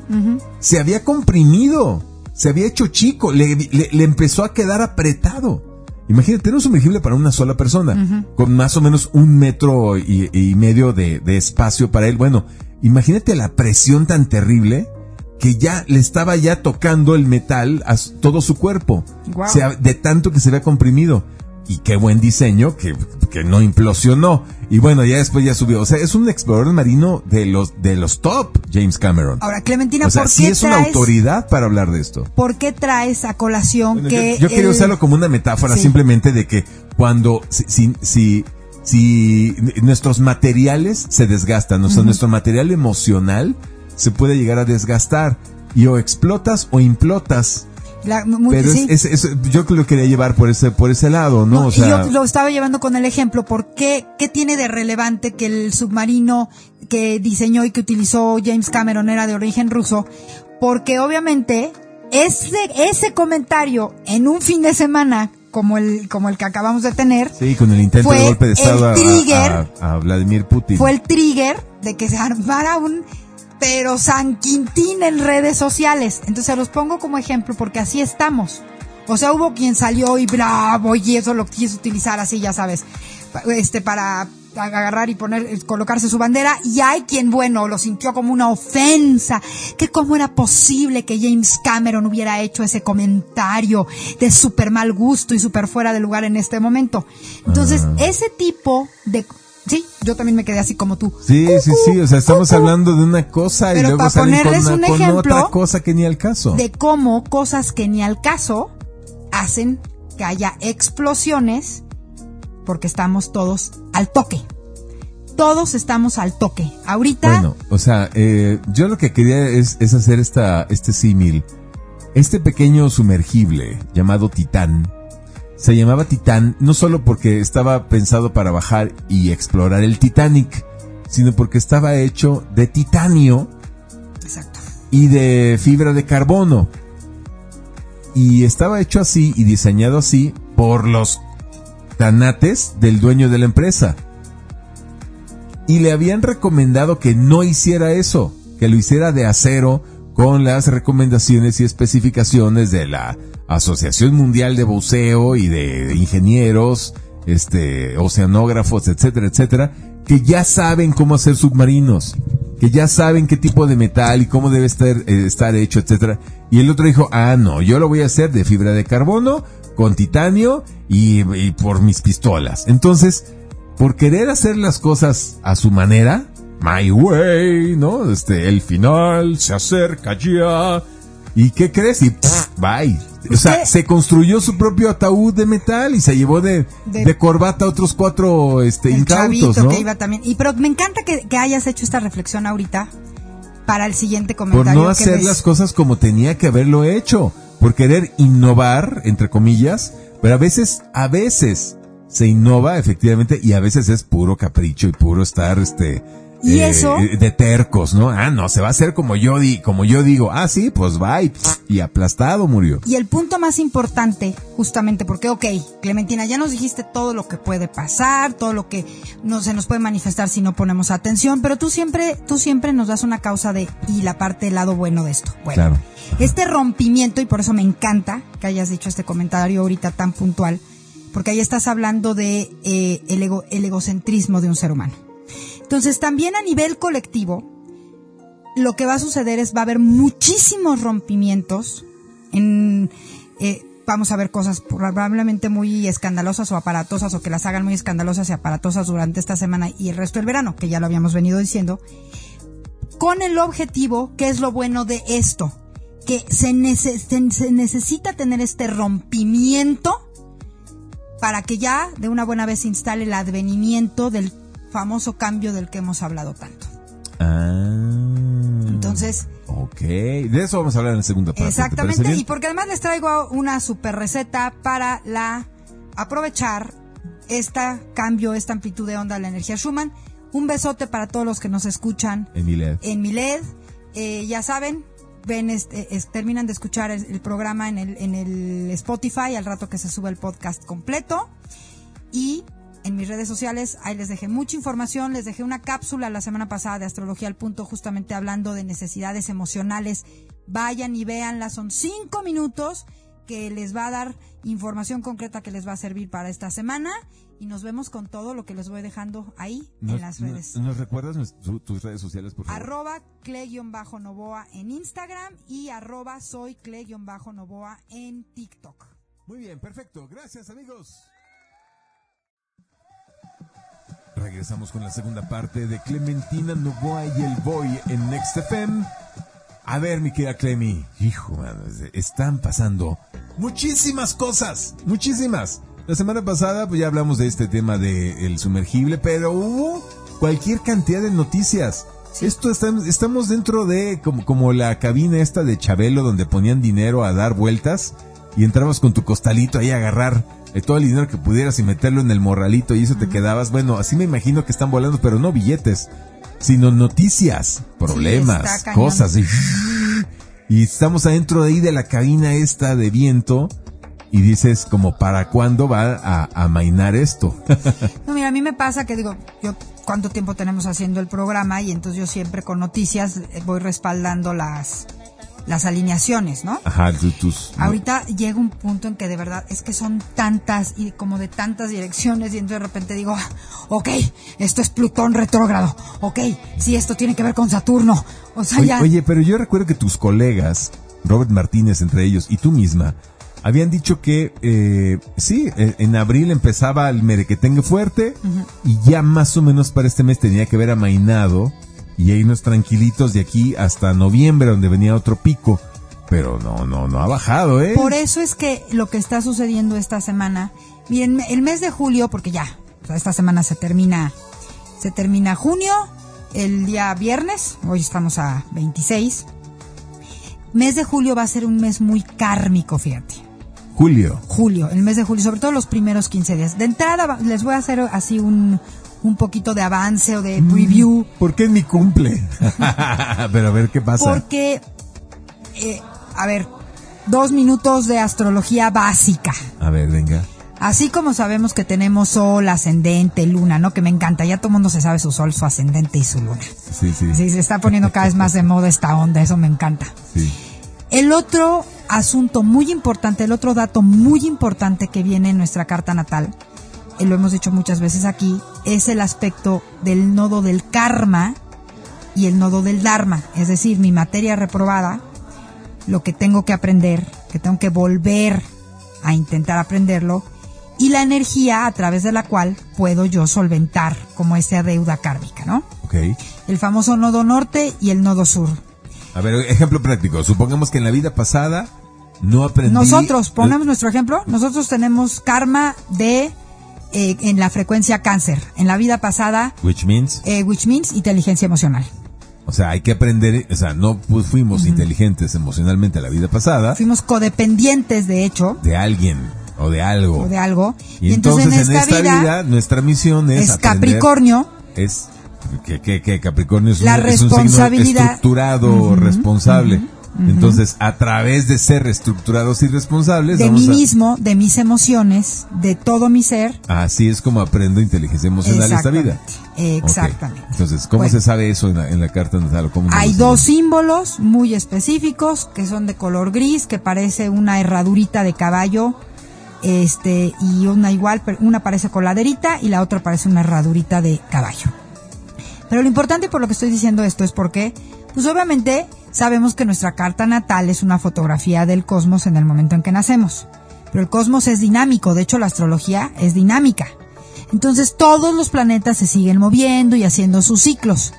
se había comprimido, se había hecho chico, le, le- le empezó a quedar apretado. Imagínate, era un sumergible para una sola persona, con más o menos un metro y, y medio de, de espacio para él. Bueno, imagínate la presión tan terrible que ya le estaba ya tocando el metal a todo su cuerpo. Ha- de tanto que se había comprimido. Y qué buen diseño que, que no implosionó. Y bueno, ya después ya subió. O sea, es un explorador marino de los, de los top, James Cameron.
Ahora, Clementina,
o sea,
¿por
sí
qué
es una
traes,
autoridad para hablar de esto.
¿por qué traes a colación
Bueno,
que
yo, yo quería usarlo como una metáfora
Sí.
simplemente de que cuando si, si, si, si nuestros materiales se desgastan, o sea, nuestro material emocional se puede llegar a desgastar y o explotas o implotas.
La- muy-
Pero
sí.
es, es- es- yo lo quería llevar por ese, por ese lado, ¿no?
No,
o
y
sea,
yo lo estaba llevando con el ejemplo, ¿por qué, tiene de relevante que el submarino que diseñó y que utilizó James Cameron era de origen ruso? Porque obviamente ese, ese comentario en un fin de semana como el, como el que acabamos de tener.
Sí, con el intento
Fue
de golpe de
el
Estado a-
trigger.
a, a Vladimir Putin.
Fue el trigger de que se armara un, pero San Quintín en redes sociales. Entonces los pongo como ejemplo porque así estamos. O sea, hubo quien salió y bravo y eso lo quiso utilizar así, ya sabes, este, para agarrar y poner, eh, colocarse su bandera y hay quien, bueno, lo sintió como una ofensa, que cómo era posible que James Cameron hubiera hecho ese comentario de súper mal gusto y súper fuera de lugar en este momento. Entonces,
Ah.
ese tipo de, sí, yo también me quedé así como tú.
Sí, sí, sí, o sea, estamos hablando de una cosa y
Pero
luego salen con,
ponerles
una-
un
con
ejemplo
otra cosa que ni al caso.
de cómo cosas que ni al caso hacen que haya explosiones porque estamos todos al toque. Todos estamos al toque. Ahorita,
Bueno, o sea, eh, yo lo que quería es, es hacer esta, este símil. Este pequeño sumergible llamado Titán se llamaba Titán no solo porque estaba pensado para bajar y explorar el Titanic, sino porque estaba hecho de titanio
exacto.
y de fibra de carbono. Y estaba hecho así y diseñado así por los tanates del dueño de la empresa. Y le habían recomendado que no hiciera eso, que lo hiciera de acero con las recomendaciones y especificaciones de la Asociación Mundial de Buceo y de ingenieros, este, oceanógrafos, etcétera, etcétera, que ya saben cómo hacer submarinos, que ya saben qué tipo de metal y cómo debe estar, eh, hecho, etcétera. Y el otro dijo, ah, no, yo lo voy a hacer de fibra de carbono, con titanio y por mis pistolas. Entonces, por querer hacer las cosas a su manera, my way, ¿no? Este, el final se acerca ya. ¿Y qué crees? Y pff, bye. O sea, se construyó su propio ataúd de metal y se llevó de,
De-
de, corbata a otros cuatro este, incautos, ¿no?
que iba también. Y pero me encanta que, que hayas hecho esta reflexión ahorita para el siguiente
Por
comentario.
no
que
hacer las cosas como tenía que haberlo hecho. Por querer innovar, entre comillas, pero a veces, a veces se innova efectivamente y a veces es puro capricho y puro estar, este,
Y eso-
de tercos, ¿no? Ah, no, se va a hacer como yo di, como yo digo. Ah, sí, pues va y, y aplastado murió.
Y el punto más importante, justamente porque, ok, Clementina, ya nos dijiste todo lo que puede pasar, todo lo que no se nos puede manifestar si no ponemos atención, pero tú siempre, tú siempre nos das una causa de, y la parte del lado bueno de esto. Bueno,
Claro.
este rompimiento, y por eso me encanta que hayas dicho este comentario ahorita tan puntual, porque ahí estás hablando de eh, el, ego- el egocentrismo de un ser humano. Entonces, también a nivel colectivo, lo que va a suceder es va a haber muchísimos rompimientos en eh, vamos a ver cosas probablemente muy escandalosas o aparatosas o que las hagan muy escandalosas y aparatosas durante esta semana y el resto del verano, que ya lo habíamos venido diciendo, con el objetivo, que es lo bueno de esto, que se, se necesita tener este rompimiento para que ya de una buena vez se instale el advenimiento del famoso cambio del que hemos hablado tanto.
Ah.
Entonces,
Ok, de eso vamos a hablar en la segunda parte. ¿te
Exactamente, y porque además les traigo una super receta para la aprovechar esta cambio, esta amplitud de onda de la energía Schumann. Un besote para todos los que nos escuchan
En mi LED.
en mi LED. Eh, ya saben, ven este, es- terminan de escuchar el, el programa en el, en el Spotify al rato que se sube el podcast completo. Y en mis redes sociales, ahí les dejé mucha información, les dejé una cápsula la semana pasada de Astrología al Punto, justamente hablando de necesidades emocionales. Vayan y véanla, son cinco minutos que les va a dar información concreta que les va a servir para esta semana. Y nos vemos con todo lo que les voy dejando ahí en
¿Nos,
las
nos-
redes.
¿Nos recuerdas nues- tu- tus redes sociales, por favor?
Arroba cle-novoa en Instagram y arroba soy cle-novoa en TikTok.
Muy bien, perfecto. Gracias, amigos. Regresamos con la segunda parte de Clementina Novoa y el Boy en Next FM. A ver, mi querida Clemi. Hijo, mano, es- están pasando muchísimas cosas. Muchísimas. La semana pasada, pues ya hablamos de este tema del sumergible, pero hubo cualquier cantidad de noticias. Esto está- estamos dentro de como, como la cabina esta de Chabelo donde ponían dinero a dar vueltas y entrabas con tu costalito ahí a agarrar todo el dinero que pudieras y meterlo en el morralito y eso te quedabas. Bueno, así me imagino que están volando, pero no billetes, sino noticias, problemas, cosas. Y, y estamos adentro de ahí de la cabina esta de viento y dices como para cuándo va a, a mainar esto.
No, mira, a mí me pasa que digo, yo cuánto tiempo tenemos haciendo el programa y entonces yo siempre con noticias eh, voy respaldando las las alineaciones, ¿no?
Ajá, tú- tus...
Ahorita llega un punto en que de verdad es que son tantas y como de tantas direcciones y entonces de repente digo, ah, ok, esto es Plutón retrógrado, ok, sí, esto tiene que ver con Saturno, o sea,
Oye,
ya...
oye, pero yo recuerdo que tus colegas, Robert Martínez entre ellos, y tú misma, habían dicho que eh, sí, eh, en abril empezaba el merequetengue fuerte y ya más o menos para este mes tenía que ver amainado y hay unos tranquilitos de aquí hasta noviembre donde venía otro pico. Pero no, no, no ha bajado, ¿eh?
Por eso es que lo que está sucediendo esta semana, bien, el mes de julio, porque ya, o sea, esta semana se termina, se termina junio, el día viernes, hoy estamos a 26. Mes de julio va a ser un mes muy kármico, fíjate.
Julio.
Julio, el mes de julio, sobre todo los primeros 15 días. De entrada les voy a hacer así un, un poquito de avance o de preview.
¿Por qué es mi cumple? pero a ver qué pasa.
Porque, eh, a ver, dos minutos de astrología básica.
A ver, venga.
Así como sabemos que tenemos sol, ascendente, luna, ¿no? Que me encanta, ya todo el mundo se sabe su sol, su ascendente y su luna.
Sí, sí.
Sí, se está poniendo cada vez más de moda esta onda, eso me encanta.
sí.
El otro asunto muy importante, el otro dato muy importante que viene en nuestra carta natal, lo hemos dicho muchas veces aquí, es el aspecto del nodo del karma y el nodo del dharma, es decir, mi materia reprobada, lo que tengo que aprender, que tengo que volver a intentar aprenderlo, y la energía a través de la cual puedo yo solventar como esa deuda kármica, ¿no?
Ok.
El famoso nodo norte y el nodo sur.
A ver, ejemplo práctico. Supongamos que en la vida pasada no aprendí...
Nosotros, ponemos nuestro ejemplo, nosotros tenemos karma de eh, en la frecuencia cáncer, en la vida pasada,
Which means,
eh, which means inteligencia emocional.
o sea, hay que aprender, o sea, no pues, fuimos inteligentes emocionalmente a la vida pasada
Fuimos codependientes, de hecho,
de alguien o de algo.
o de algo.
y, entonces, en esta, vida, nuestra misión es,
es
aprender-
Capricornio,
es que, que, que Capricornio es,
La
un, es un signo
responsabilidad.
estructurado, responsable. Entonces, a través de ser estructurados y responsables,
de
vamos
mí
a-
mismo, de mis emociones, de todo mi ser.
así es como aprendo inteligencia emocional esta vida.
Exactamente,
Ok.
Exactamente.
Entonces, ¿cómo
Bueno.
se sabe eso en la, en la carta natal? ¿Cómo
Hay dos símbolos muy específicos que son de color gris, que parece una herradurita de caballo, este, y una igual, una parece coladerita y la otra parece una herradurita de caballo. Pero lo importante por lo que estoy diciendo esto es porque, pues obviamente sabemos que nuestra carta natal es una fotografía del cosmos en el momento en que nacemos. Pero el cosmos es dinámico, de hecho la astrología es dinámica. Entonces todos los planetas se siguen moviendo y haciendo sus ciclos.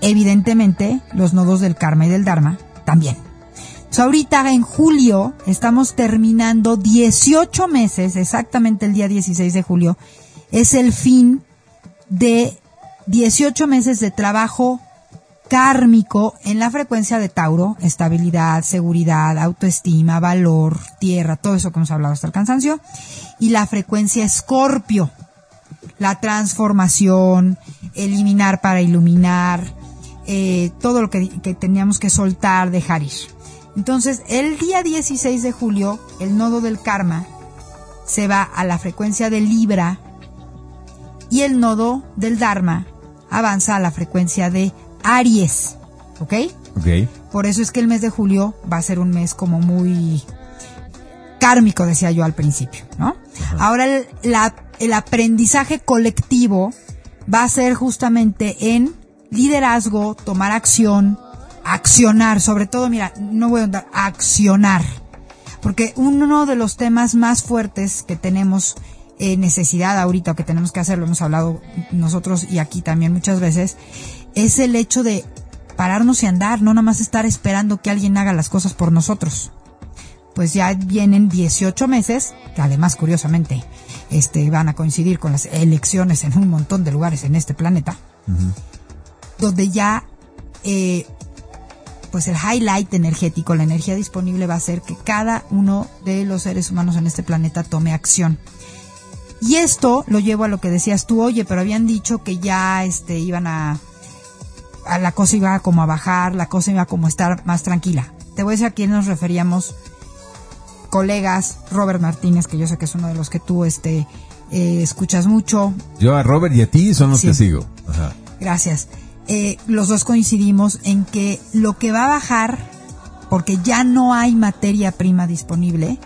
Evidentemente, los nodos del karma y del dharma también. Ahorita en julio estamos terminando 18 meses, exactamente el día 16 de julio, es el fin de 18 meses de trabajo kármico en la frecuencia de Tauro, estabilidad, seguridad, autoestima, valor, tierra, todo eso que hemos hablado hasta el cansancio, y la frecuencia Escorpio, la transformación, eliminar para iluminar, eh, todo lo que, que teníamos que soltar, dejar ir. Entonces, el día 16 de julio, el nodo del karma se va a la frecuencia de Libra y el nodo del Dharma avanza a la frecuencia de Aries. ¿Ok?
Ok.
Por eso es que el mes de julio va a ser un mes como muy kármico, decía yo al principio, ¿no? Ahora el, la- el aprendizaje colectivo va a ser justamente en liderazgo, tomar acción, accionar, sobre todo, mira, no voy a andar, accionar. Porque uno de los temas más fuertes que tenemos eh, necesidad ahorita o que tenemos que hacer, lo hemos hablado nosotros y aquí también muchas veces, es el hecho de pararnos y andar, no nada más estar esperando que alguien haga las cosas por nosotros. Pues ya vienen 18 meses, que además curiosamente este, van a coincidir con las elecciones en un montón de lugares en este planeta, donde ya eh, pues el highlight energético, la energía disponible va a ser que cada uno de los seres humanos en este planeta tome acción. Y esto lo llevo a lo que decías tú, oye, pero habían dicho que ya este iban a, a la cosa iba como a bajar, la cosa iba como a estar más tranquila. Te voy a decir a quién nos referíamos colegas, Robert Martínez, que yo sé que es uno de los que tú este, eh, escuchas mucho.
Yo a Robert y a ti son los
Sí.
que sigo. Ajá.
Gracias. Eh, los dos coincidimos en que lo que va a bajar, porque ya no hay materia prima disponible,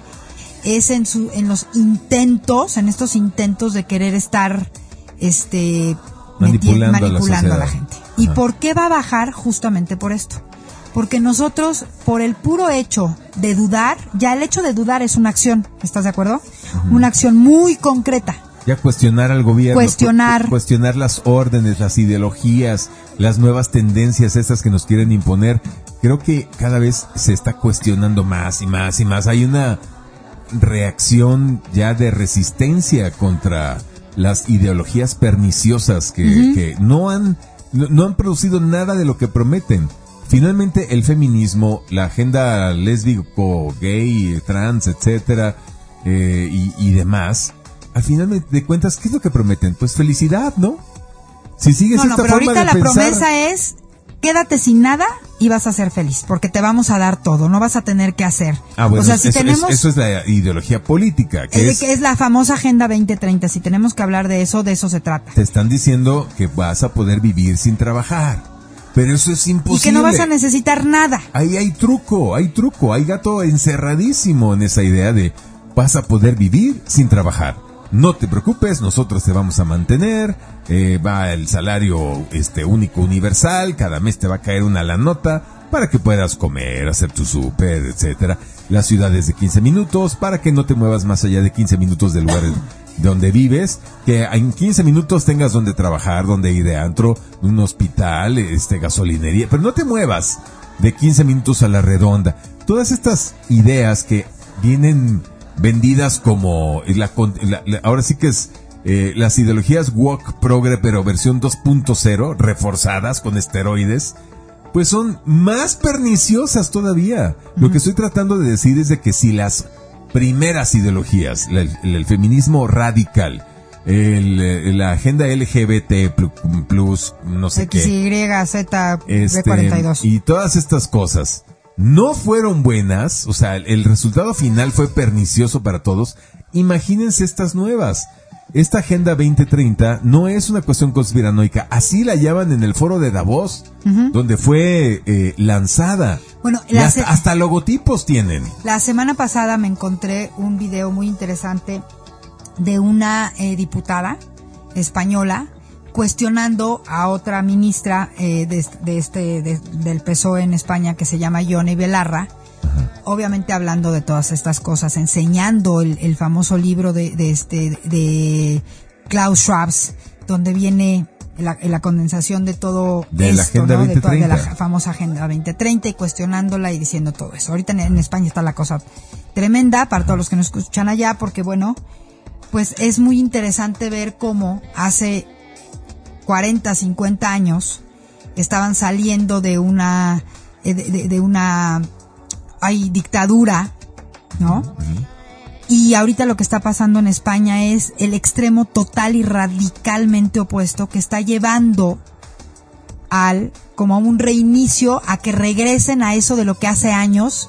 es en, su, en los intentos, en estos intentos de querer estar este,
Manipulando a la
a gente. ¿Y por qué va a bajar? Justamente por esto. Porque nosotros, por el puro hecho de dudar, ya el hecho de dudar es una acción, ¿estás de acuerdo? Una acción muy concreta.
Ya cuestionar al gobierno.
Cuestionar.
cu- cuestionar las órdenes, las ideologías, las nuevas tendencias estas que nos quieren imponer. Creo que cada vez se está cuestionando más y más y más. Hay una reacción ya de resistencia contra las ideologías perniciosas que, que no han no, no han producido nada de lo que prometen. Finalmente el feminismo, la agenda lésbico, gay, trans, etcétera, eh, y, y demás, al final de cuentas, ¿qué es lo que prometen? Pues felicidad, ¿no? Si sigues
No, no,
esta
pero
forma
ahorita
de
la
pensar,
promesa es quédate sin nada y vas a ser feliz, porque te vamos a dar todo, no vas a tener que hacer.
Ah, bueno,
o sea, si
eso,
tenemos
eso es la ideología política, que
eh,
es,
que es la famosa Agenda 2030, si tenemos que hablar de eso, de eso se trata.
te están diciendo que vas a poder vivir sin trabajar. Pero eso es imposible.
Y que no vas a necesitar nada.
Ahí hay truco, hay truco, hay gato encerradísimo en esa idea de vas a poder vivir sin trabajar. No te preocupes, nosotros te vamos a mantener, eh, va el salario este único universal, cada mes te va a caer una la nota para que puedas comer, hacer tu súper, etcétera. Las ciudades de 15 minutos para que no te muevas más allá de 15 minutos del lugar donde vives, que en 15 minutos tengas donde trabajar, donde ir de antro, un hospital, este gasolinería, pero no te muevas de 15 minutos a la redonda. Todas estas ideas que vienen vendidas como la, la- la- ahora sí que es eh, las ideologías woke progre pero versión 2.0 reforzadas con esteroides pues son más perniciosas todavía. Lo que estoy tratando de decir es de que si las primeras ideologías, el, el feminismo radical, el, eh, la agenda LGBT plu- plus, no sé
X,
qué,
Z,
este,
B42.
y todas estas cosas no fueron buenas, o sea, el, resultado final fue pernicioso para todos, imagínense estas nuevas. Esta Agenda 2030 no es una cuestión conspiranoica, así la llaman en el foro de Davos, donde fue eh, lanzada.
Bueno, la
hasta, hasta logotipos tienen.
La semana pasada me encontré un video muy interesante de una eh, diputada española cuestionando a otra ministra eh, de, est- de este de- del PSOE en España que se llama Yone Belarra. Obviamente hablando de todas estas cosas, enseñando el, el famoso libro de, de este de Klaus Schwab, donde viene la, la condensación de todo
De la
esto,
Agenda
¿no? de, to- de la
2030.
famosa Agenda 2030 y cuestionándola y diciendo todo eso. Ahorita en, en España está la cosa tremenda para todos los que nos escuchan allá, porque bueno, pues es muy interesante ver cómo hace 40, 50 años estaban saliendo de una eh, de, de- de una hay dictadura, ¿no? Y ahorita lo que está pasando en España es el extremo total y radicalmente opuesto que está llevando al como a un reinicio a que regresen a eso de lo que hace años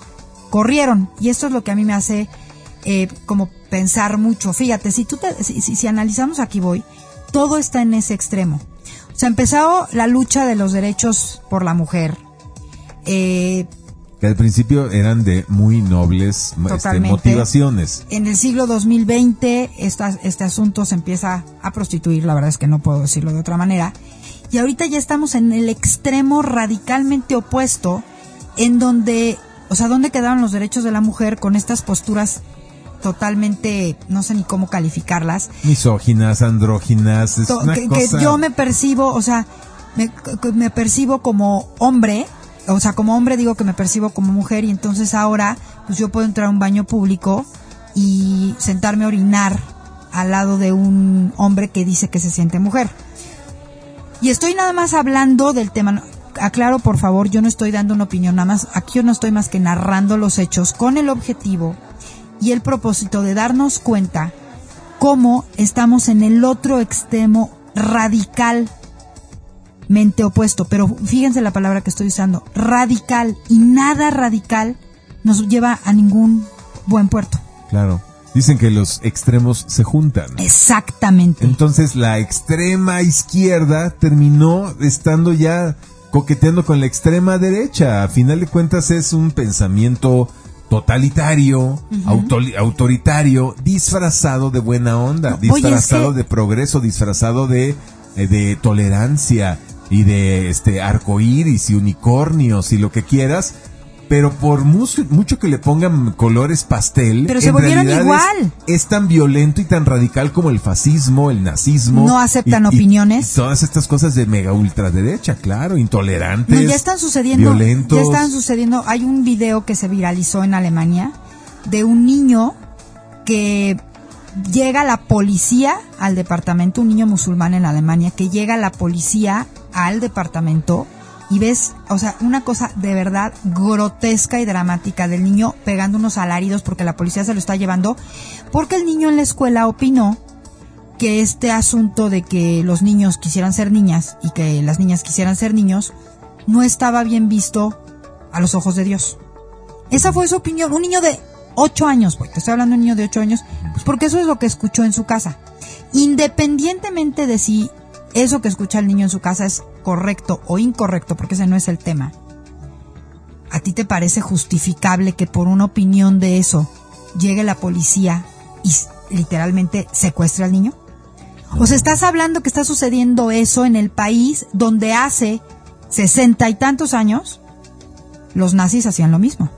corrieron. Y esto es lo que a mí me hace eh, como pensar mucho. Fíjate si tú te- si, si- si analizamos aquí voy todo está en ese extremo o sea empezó la lucha de los derechos por la mujer eh,
Que al principio eran de muy nobles este, motivaciones.
en el siglo 2020 esta- este asunto se empieza a prostituir, la verdad es que no puedo decirlo de otra manera. Y ahorita ya estamos en el extremo radicalmente opuesto, en donde, o sea, ¿dónde quedaron los derechos de la mujer con estas posturas totalmente, no sé ni cómo calificarlas?
Misóginas, andróginas, es
To-
una
que, yo me percibo, o sea, me, percibo como hombre, o sea, como hombre digo que me percibo como mujer y entonces ahora pues yo puedo entrar a un baño público y sentarme a orinar al lado de un hombre que dice que se siente mujer. Y estoy nada más hablando del tema. Aclaro, por favor, yo no estoy dando una opinión, nada más, aquí yo no estoy más que narrando los hechos con el objetivo y el propósito de darnos cuenta cómo estamos en el otro extremo radicalmente opuesto. Pero fíjense la palabra que estoy usando, radical. Y nada radical nos lleva a ningún buen puerto.
Claro. Dicen que los extremos se juntan.
Exactamente.
Entonces la extrema izquierda terminó estando ya coqueteando con la extrema derecha. A final de cuentas es un pensamiento totalitario, autori- autoritario, disfrazado de buena onda,
oye,
disfrazado
que-
de progreso, disfrazado de, eh, de tolerancia y de este arcoíris y unicornios y lo que quieras. Pero por mucho, mucho que le pongan colores pastel,
Pero se
en
volvieron
realidad es-
igual.
Es, tan violento y tan radical como el fascismo, el nazismo.
No aceptan
y-
opiniones.
y todas estas cosas de mega ultraderecha, claro, intolerantes.
No, ya están sucediendo.
Violentos.
Ya están sucediendo. Hay un video que se viralizó en Alemania de un niño que llega la policía al departamento, un niño musulmán en Alemania, que llega la policía al departamento y ves, o sea, una cosa de verdad grotesca y dramática del niño pegando unos alaridos porque la policía se lo está llevando, porque el niño en la escuela opinó que este asunto de que los niños quisieran ser niñas y que las niñas quisieran ser niños no estaba bien visto a los ojos de Dios. Esa fue su opinión. Un niño de 8 años, pues te estoy hablando de un niño de 8 años, pues porque eso es lo que escuchó en su casa. Independientemente de si eso que escucha el niño en su casa es correcto o incorrecto, porque ese no es el tema. ¿A ti te parece justificable que por una opinión de eso llegue la policía y literalmente secuestre al niño? O sea, estás hablando que está sucediendo eso en el país donde hace sesenta y tantos años los nazis hacían lo mismo.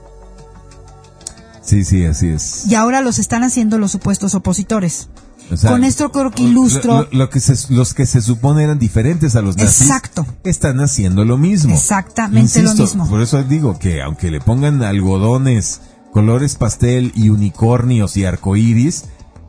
Sí, sí, así es.
Y ahora los están haciendo los supuestos opositores.
O sea,
Con esto creo que ilustro.
lo- lo- lo que se- los que se supone eran diferentes a los nazis.
Exacto.
Están haciendo lo mismo.
Exactamente lo
Insisto,
mismo.
Por eso digo que aunque le pongan algodones, colores pastel y unicornios y arcoíris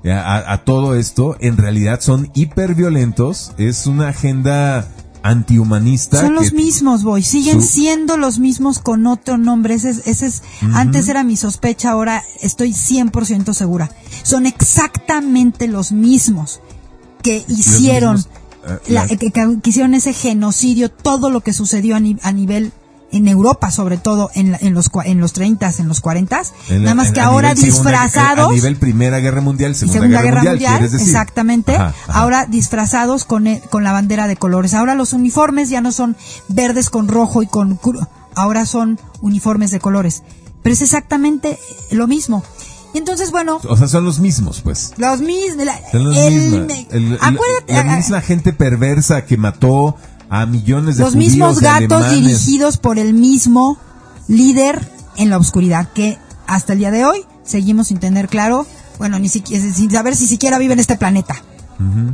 a, a- a todo esto, en realidad son hiperviolentos. Es una agenda antihumanista.
Son los mismos, boy. Siguen
su-
siendo los mismos con otro nombre. Ese es, ese es, antes era mi sospecha, ahora estoy 100% segura. Son exactamente los mismos que hicieron,
mismos, eh,
la-
las-
que, que- que hicieron ese genocidio, todo lo que sucedió a, ni- a nivel en Europa, sobre todo en, la- en los en los 30 en los 40
en la-
nada más que ahora
nivel segunda-
disfrazados
a nivel Primera Guerra Mundial, Segunda,
Segunda Guerra, Mundial, exactamente,
Ajá, ajá.
ahora disfrazados con, con la bandera de colores. Ahora los uniformes ya no son verdes con rojo y con ahora son uniformes de colores. Pero es exactamente lo mismo. Y entonces, bueno,
O sea, son los mismos, pues.
los mismos, la-
Son los
el-
mismos.
me-
El- el-
acuérdate,
la
ah,
misma gente perversa que mató a millones de
los
judíos,
mismos gatos
alemanes.
dirigidos por el mismo líder en la oscuridad que hasta el día de hoy seguimos sin tener claro, bueno, ni siquiera sin saber si siquiera vive en este planeta.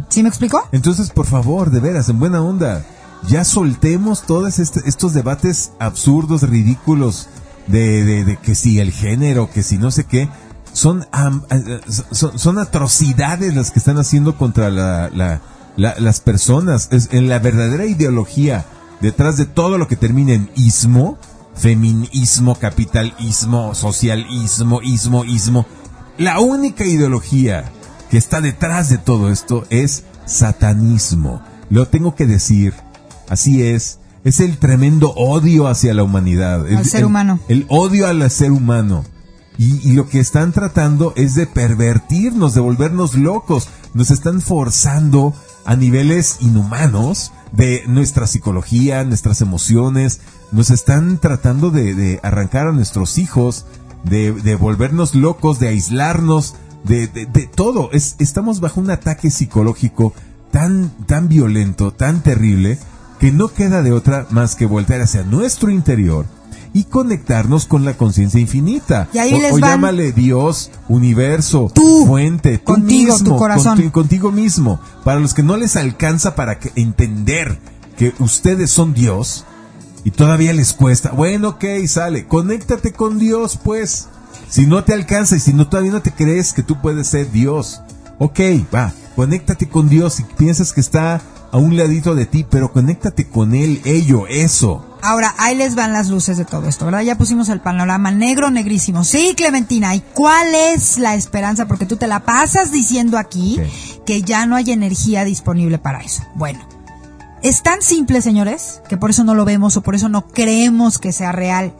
¿Sí me explicó?
Entonces, por favor, de veras, en buena onda, ya soltemos todos este- estos debates absurdos, ridículos, de, de, de que si el género, que si no sé qué, son, eh, son, son atrocidades las que están haciendo contra la, la- la- las personas. Es, en la verdadera ideología, detrás de todo lo que termina en ismo, feminismo, capitalismo, socialismo, ismo, ismo, la única ideología que está detrás de todo esto es satanismo. Lo tengo que decir. Así es. Es el tremendo odio hacia la humanidad. El-
Al ser
el-
humano.
El odio al ser humano. Y, y lo que están tratando es de pervertirnos, de volvernos locos. Nos están forzando a niveles inhumanos de nuestra psicología, nuestras emociones. Nos están tratando de, arrancar a nuestros hijos, de, volvernos locos, de aislarnos, de todo. Es, estamos bajo un ataque psicológico tan, tan violento, tan terrible, que no queda de otra más que voltear hacia nuestro interior y conectarnos con la conciencia infinita.
Y ahí
o,
les
o llámale Dios, universo,
Tú,
fuente, tú
contigo, tu
mismo,
corazón.
conti- contigo mismo. Para los que no les alcanza para que- entender que ustedes son Dios y todavía les cuesta, bueno, ok, sale, conéctate con Dios, pues. Si no te alcanza y si no todavía no te crees que tú puedes ser Dios, ok, va, conéctate con Dios y piensas que está a un ladito de ti, pero conéctate con Él, ello, eso.
Ahora, ahí les van las luces de todo esto, ¿verdad? Ya pusimos el panorama negro, negrísimo. Sí, Clementina, ¿y cuál es la esperanza? Porque tú te la pasas diciendo aquí
Sí.
que ya no hay energía disponible para eso. Bueno, es tan simple, señores, que por eso no lo vemos o por eso no creemos que sea real.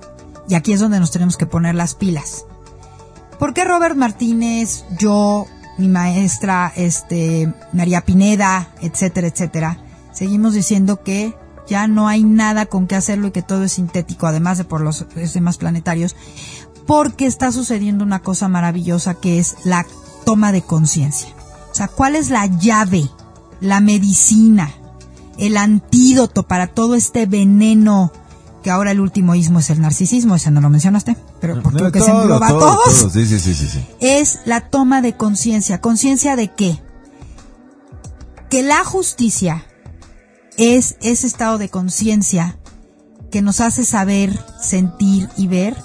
Y aquí es donde nos tenemos que poner las pilas. ¿Por qué Robert Martínez, yo, mi maestra, este, María Pineda, etcétera, etcétera, seguimos diciendo que ya no hay nada con qué hacerlo y que todo es sintético, además de por los sistemas planetarios, porque está sucediendo una cosa maravillosa que es la toma de conciencia. O sea, ¿cuál es la llave, la medicina, el antídoto para todo este veneno que ahora el último ismo es el narcisismo, ese no lo mencionaste, pero porque lo que se engloba a todos
Sí, sí, sí, sí.
es la toma de conciencia. ¿Conciencia de qué? Que la justicia es ese estado de conciencia que nos hace saber, sentir y ver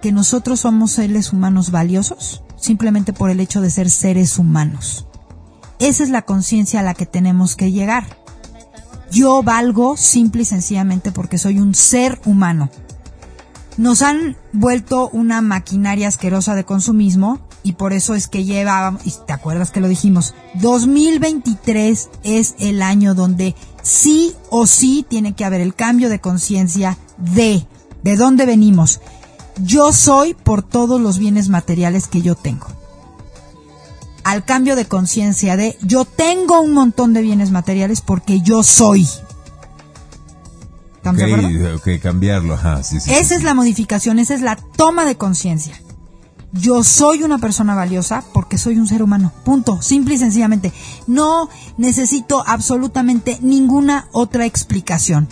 que nosotros somos seres humanos valiosos simplemente por el hecho de ser seres humanos. Esa es la conciencia a la que tenemos que llegar. Yo valgo simple y sencillamente porque soy un ser humano. Nos han vuelto una maquinaria asquerosa de consumismo y por eso es que lleva, y te acuerdas que lo dijimos, 2023 es el año donde sí o sí tiene que haber el cambio de conciencia de de dónde venimos. Yo soy por todos los bienes materiales que yo tengo. Al cambio de conciencia de yo tengo un montón de bienes materiales porque yo soy. ¿Estamos de acuerdo?
Ok, cambiarlo, ajá, sí, sí.
Esa
sí,
es la modificación, esa es la toma de conciencia. Yo soy una persona valiosa porque soy un ser humano. Punto. Simple y sencillamente. No necesito absolutamente ninguna otra explicación.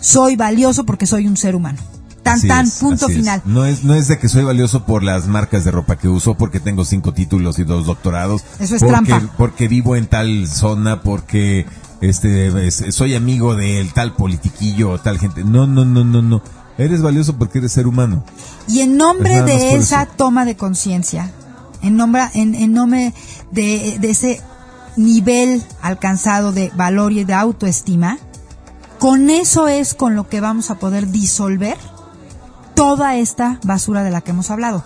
Soy valioso porque soy un ser humano. Tan
Así
tan,
es,
punto
es.
final.
No es, no es de que soy valioso por las marcas de ropa que uso, porque tengo cinco títulos y dos doctorados.
Eso es
porque,
trampa.
Porque vivo en tal zona, porque este es- soy amigo del tal politiquillo o tal gente. No, no, no, no, no. Eres valioso porque eres ser humano.
Y en nombre de esa toma de conciencia, en nombre, en, en nombre de, de ese nivel alcanzado de valor y de autoestima, con eso es con lo que vamos a poder disolver toda esta basura de la que hemos hablado.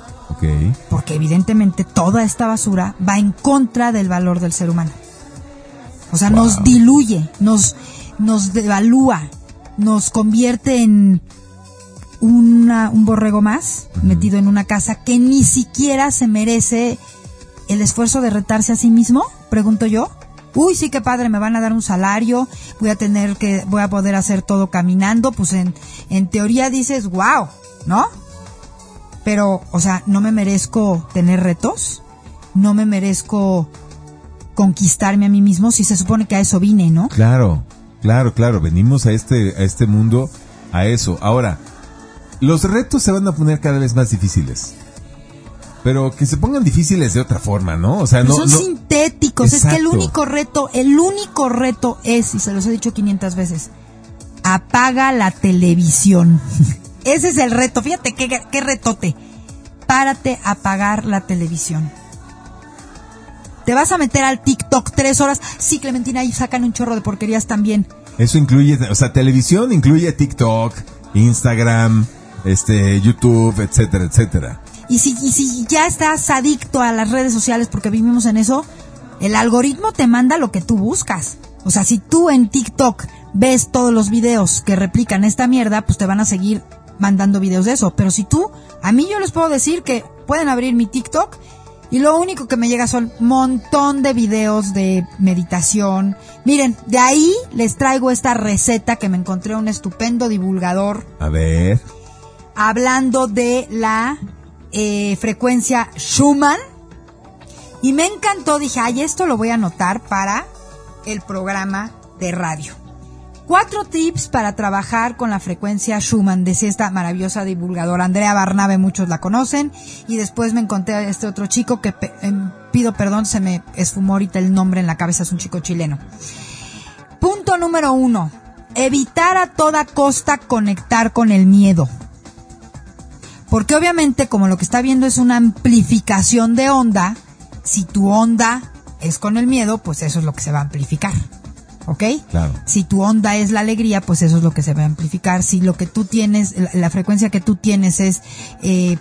Porque evidentemente toda esta basura va en contra del valor del ser humano. O sea, nos diluye, nos, nos devalúa, nos convierte en una, un borrego más metido en una casa que ni siquiera se merece el esfuerzo de retarse a sí mismo, pregunto yo. Uy, sí, qué padre, me van a dar un salario, voy a tener que, voy a poder hacer todo caminando, pues en, en teoría dices, wow, ¿no? Pero, o sea, no me merezco tener retos, no me merezco conquistarme a mí mismo, si se supone que a eso vine, ¿no?
Claro, claro, claro. Venimos a este, a este mundo a eso. Ahora, los retos se van a poner cada vez más difíciles. Pero que se pongan difíciles de otra forma, ¿no? O sea,
Pero
no,
son
no-
sintéticos, es que el
Exacto.
único reto, el único reto es, y se los he dicho 500 veces, apaga la televisión. Ese es el reto, fíjate qué, qué retote. Párate a apagar la televisión. Te vas a meter al TikTok tres horas. Sí, Clementina, ahí sacan un chorro de porquerías también.
Eso incluye, o sea, televisión incluye TikTok, Instagram, este, YouTube, etcétera, etcétera.
Y si, y si ya estás adicto a las redes sociales porque vivimos en eso, el algoritmo te manda lo que tú buscas. O sea, si tú en TikTok ves todos los videos que replican esta mierda, pues te van a seguir mandando videos de eso. Pero si tú, a mí yo les puedo decir que pueden abrir mi TikTok y lo único que me llega son montón de videos de meditación. Miren, de ahí les traigo esta receta que me encontré un estupendo divulgador
A ver.
Hablando de la eh, frecuencia Schumann. Y me encantó, dije, ay, esto lo voy a anotar para el programa de radio. Cuatro tips para trabajar con la frecuencia Schumann, decía esta maravillosa divulgadora. Andrea Barnabe, muchos la conocen. Y después me encontré a este otro chico que em, pido perdón, se me esfumó ahorita el nombre en la cabeza, es un chico chileno. Punto número uno. Evitar a toda costa conectar con el miedo. Porque obviamente como lo que está viendo es una amplificación de onda, si tu onda es con el miedo, pues eso es lo que se va a amplificar. ¿Ok?
Claro.
Si tu onda es la alegría, pues eso es lo que se va a amplificar. Si lo que tú tienes, la, la frecuencia que tú tienes es eh,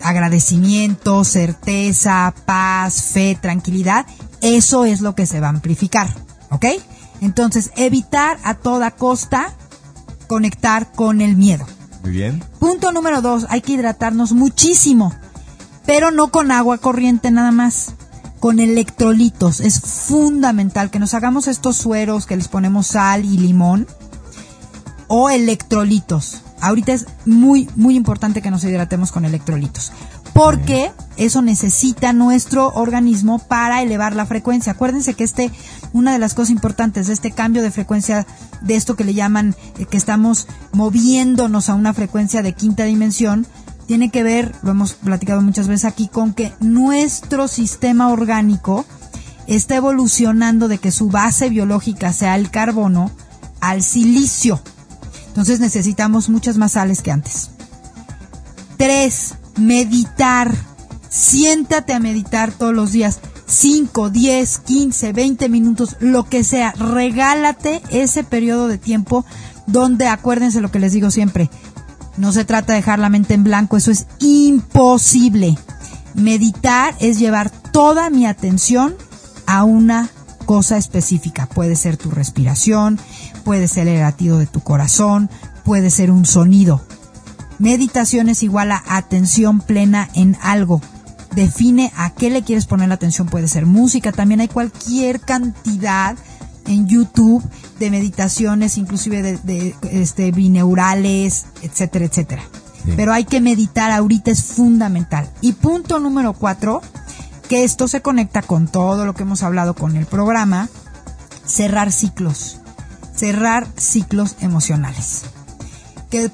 agradecimiento, certeza, paz, fe, tranquilidad, eso es lo que se va a amplificar. ¿Ok? Entonces, evitar a toda costa conectar con el miedo.
Muy bien.
Punto número dos, hay que hidratarnos muchísimo. pero no con agua corriente nada más, con electrolitos. Es fundamental que nos hagamos estos sueros que les ponemos sal y limón o electrolitos. Ahorita es muy, muy importante que nos hidratemos con electrolitos. Porque eso necesita nuestro organismo para elevar la frecuencia. Acuérdense que este, una de las cosas importantes de este cambio de frecuencia, de esto que le llaman, eh, que estamos moviéndonos a una frecuencia de quinta dimensión, tiene que ver, lo hemos platicado muchas veces aquí, con que nuestro sistema orgánico está evolucionando de que su base biológica sea el carbono al silicio. Entonces necesitamos muchas más sales que antes. Tres, meditar. Siéntate a meditar todos los días. 5, 10, 15, 20 minutos, lo que sea. Regálate ese periodo de tiempo donde acuérdense lo que les digo siempre. No se trata de dejar la mente en blanco, eso es imposible. Meditar es llevar toda mi atención a una cosa específica. Puede ser tu respiración, puede ser el latido de tu corazón, puede ser un sonido. Meditación es igual a atención plena en algo. Define a qué le quieres poner la atención. Puede ser música, también hay cualquier cantidad en YouTube de meditaciones, inclusive de, este, bineurales, etcétera, etcétera. Pero hay que meditar ahorita es fundamental. Y punto número cuatro, que esto se conecta con todo lo que hemos hablado con el programa, cerrar ciclos, cerrar ciclos emocionales.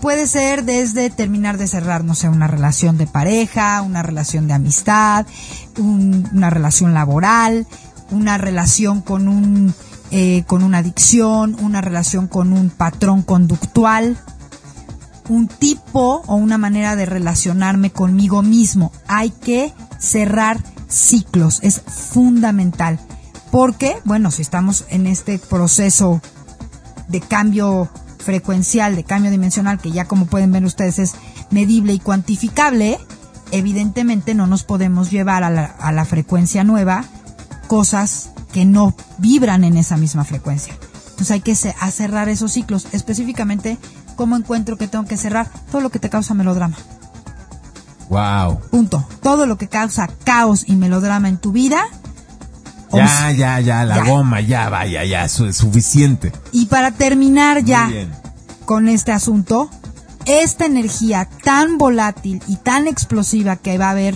Puede ser desde terminar de cerrar, no sé, una relación de pareja, una relación de amistad, una relación laboral, una relación con un eh, con una adicción, una relación con un patrón conductual, un tipo o una manera de relacionarme conmigo mismo. Hay que cerrar ciclos, es fundamental. Porque, bueno, si estamos en este proceso de cambio frecuencial, de cambio dimensional, que ya como pueden ver ustedes es medible y cuantificable, evidentemente no nos podemos llevar a la, a la frecuencia nueva cosas que no vibran en esa misma frecuencia. Entonces hay que cerrar esos ciclos. Específicamente, ¿cómo encuentro que tengo que cerrar? Todo lo que te causa melodrama.
Wow.
Punto. Todo lo que causa caos y melodrama en tu vida.
Ya, ya, ya, la goma, ya, vaya, ya, eso es suficiente.
Y para terminar ya con este asunto, esta energía tan volátil y tan explosiva que va a haber,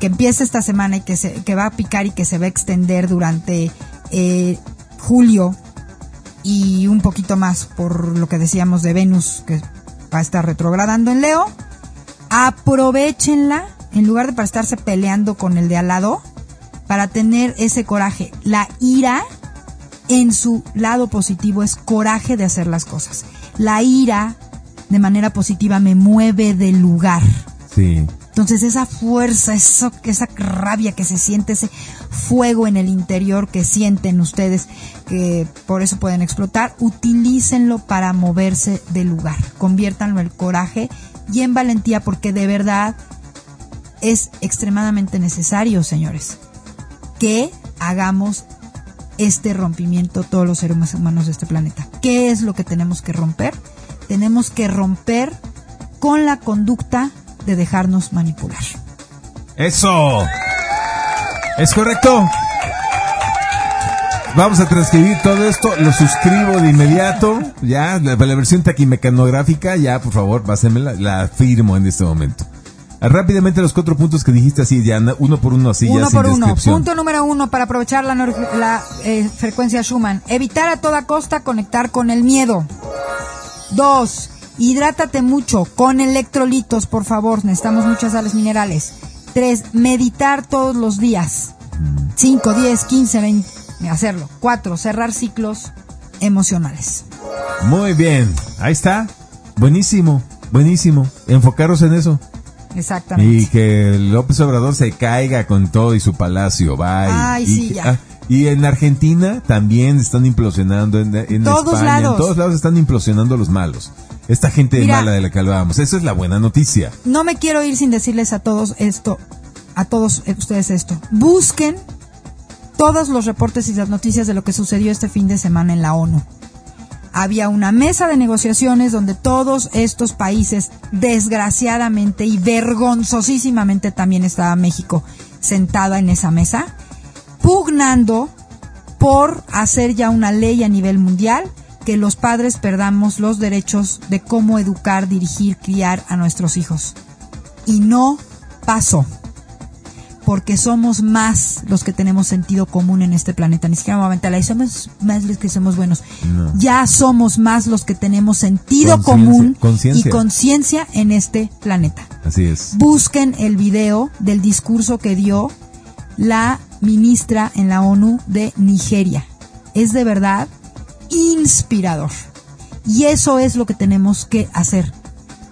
que empieza esta semana y que, se, que va a picar y que se va a extender durante eh, julio y un poquito más por lo que decíamos de Venus, que va a estar retrogradando en Leo, aprovechenla en lugar de para estarse peleando con el de al lado, para tener ese coraje. La ira en su lado positivo es coraje de hacer las cosas. La ira de manera positiva me mueve del lugar.
Sí.
Entonces esa fuerza, eso, esa rabia que se siente, ese fuego en el interior que sienten ustedes, que por eso pueden explotar, utilícenlo para moverse del lugar. Conviértanlo en coraje y en valentía porque de verdad es extremadamente necesario, señores, que hagamos este rompimiento todos los seres humanos de este planeta. ¿Qué es lo que tenemos que romper? Tenemos que romper con la conducta de dejarnos manipular.
Eso. Es correcto. Vamos a transcribir todo esto, lo suscribo de inmediato, ya, la, versión taquimecanográfica, ya, por favor, pásenmela, la firmo en este momento. Rápidamente los cuatro puntos que dijiste así, ya, uno por uno así,
uno
ya
por
sin
uno. Punto número uno para aprovechar la, la eh, frecuencia Schumann. Evitar a toda costa conectar con el miedo. Dos, hidrátate mucho con electrolitos, por favor, necesitamos muchas sales minerales. Tres, meditar todos los días. Cinco, diez, quince, veinte hacerlo. Cuatro, cerrar ciclos emocionales.
Muy bien, ahí está. Buenísimo, buenísimo. Enfocaros en eso.
Exactamente.
Y que López Obrador se caiga con todo y su palacio. Bye.
Ay,
y,
sí, ya.
ah, y en Argentina también están implosionando. En, en
Todos
España,
lados.
en todos lados están implosionando los malos. Esta gente
Mira.
mala de la que hablábamos. Esa es la buena noticia.
No me quiero ir sin decirles a todos esto, a todos ustedes esto. Busquen todos los reportes y las noticias de lo que sucedió este fin de semana en la ONU. Había una mesa de negociaciones donde todos estos países, desgraciadamente y vergonzosísimamente también estaba México sentada en esa mesa, pugnando por hacer ya una ley a nivel mundial que los padres perdamos los derechos de cómo educar, dirigir, criar a nuestros hijos. Y no pasó porque somos más los que tenemos sentido común en este planeta. Ni siquiera me somos más los que somos buenos. Ya somos más los que tenemos sentido común y conciencia en este planeta.
Así es.
Busquen el video del discurso que dio la ministra en la ONU de Nigeria. Es de verdad inspirador. Y eso es lo que tenemos que hacer,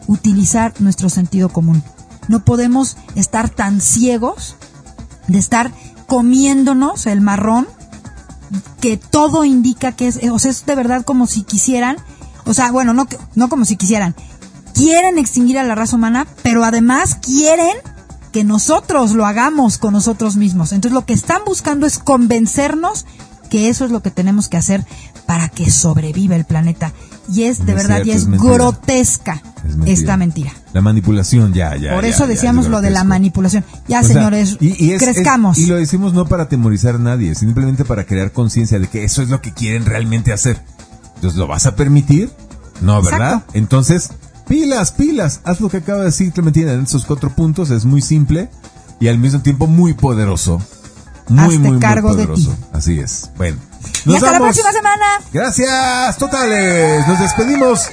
utilizar nuestro sentido común. No podemos estar tan ciegos de estar comiéndonos el marrón que todo indica que es, o sea, es de verdad como si quisieran, o sea, bueno, no, no como si quisieran, quieren extinguir a la raza humana, pero además quieren que nosotros lo hagamos con nosotros mismos. Entonces lo que están buscando es convencernos que eso es lo que tenemos que hacer para que sobreviva el planeta. Y es de verdad, y es, grotesca esta mentira.
La manipulación, ya, ya.
Por eso decíamos lo de la manipulación. Ya, señores, y, crezcamos.
y lo decimos no para atemorizar a nadie, simplemente para crear conciencia de que eso es lo que quieren realmente hacer. Entonces, ¿lo vas a permitir? No, ¿verdad? Entonces, pilas, pilas. Haz lo que acaba de decir Clementina en esos cuatro puntos. Es muy simple y al mismo tiempo muy poderoso. Muy, muy, cargo muy poderoso. De ti. Así es. Bueno.
Nos y hasta la próxima semana.
Gracias, totales. Nos despedimos.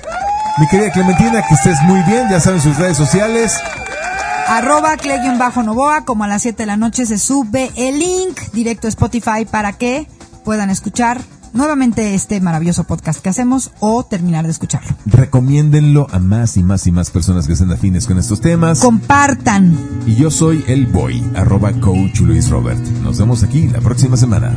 Mi querida Clementina, que estés muy bien. Ya saben sus redes sociales.
Arroba bajo novoa como a las 7 de la noche se sube el link directo a Spotify para que puedan escuchar nuevamente este maravilloso podcast que hacemos o terminar de escucharlo.
Recomiéndenlo a más y más y más personas que estén afines con estos temas.
Compartan.
Y yo soy el boy, arroba coach Luis Robert. Nos vemos aquí la próxima semana.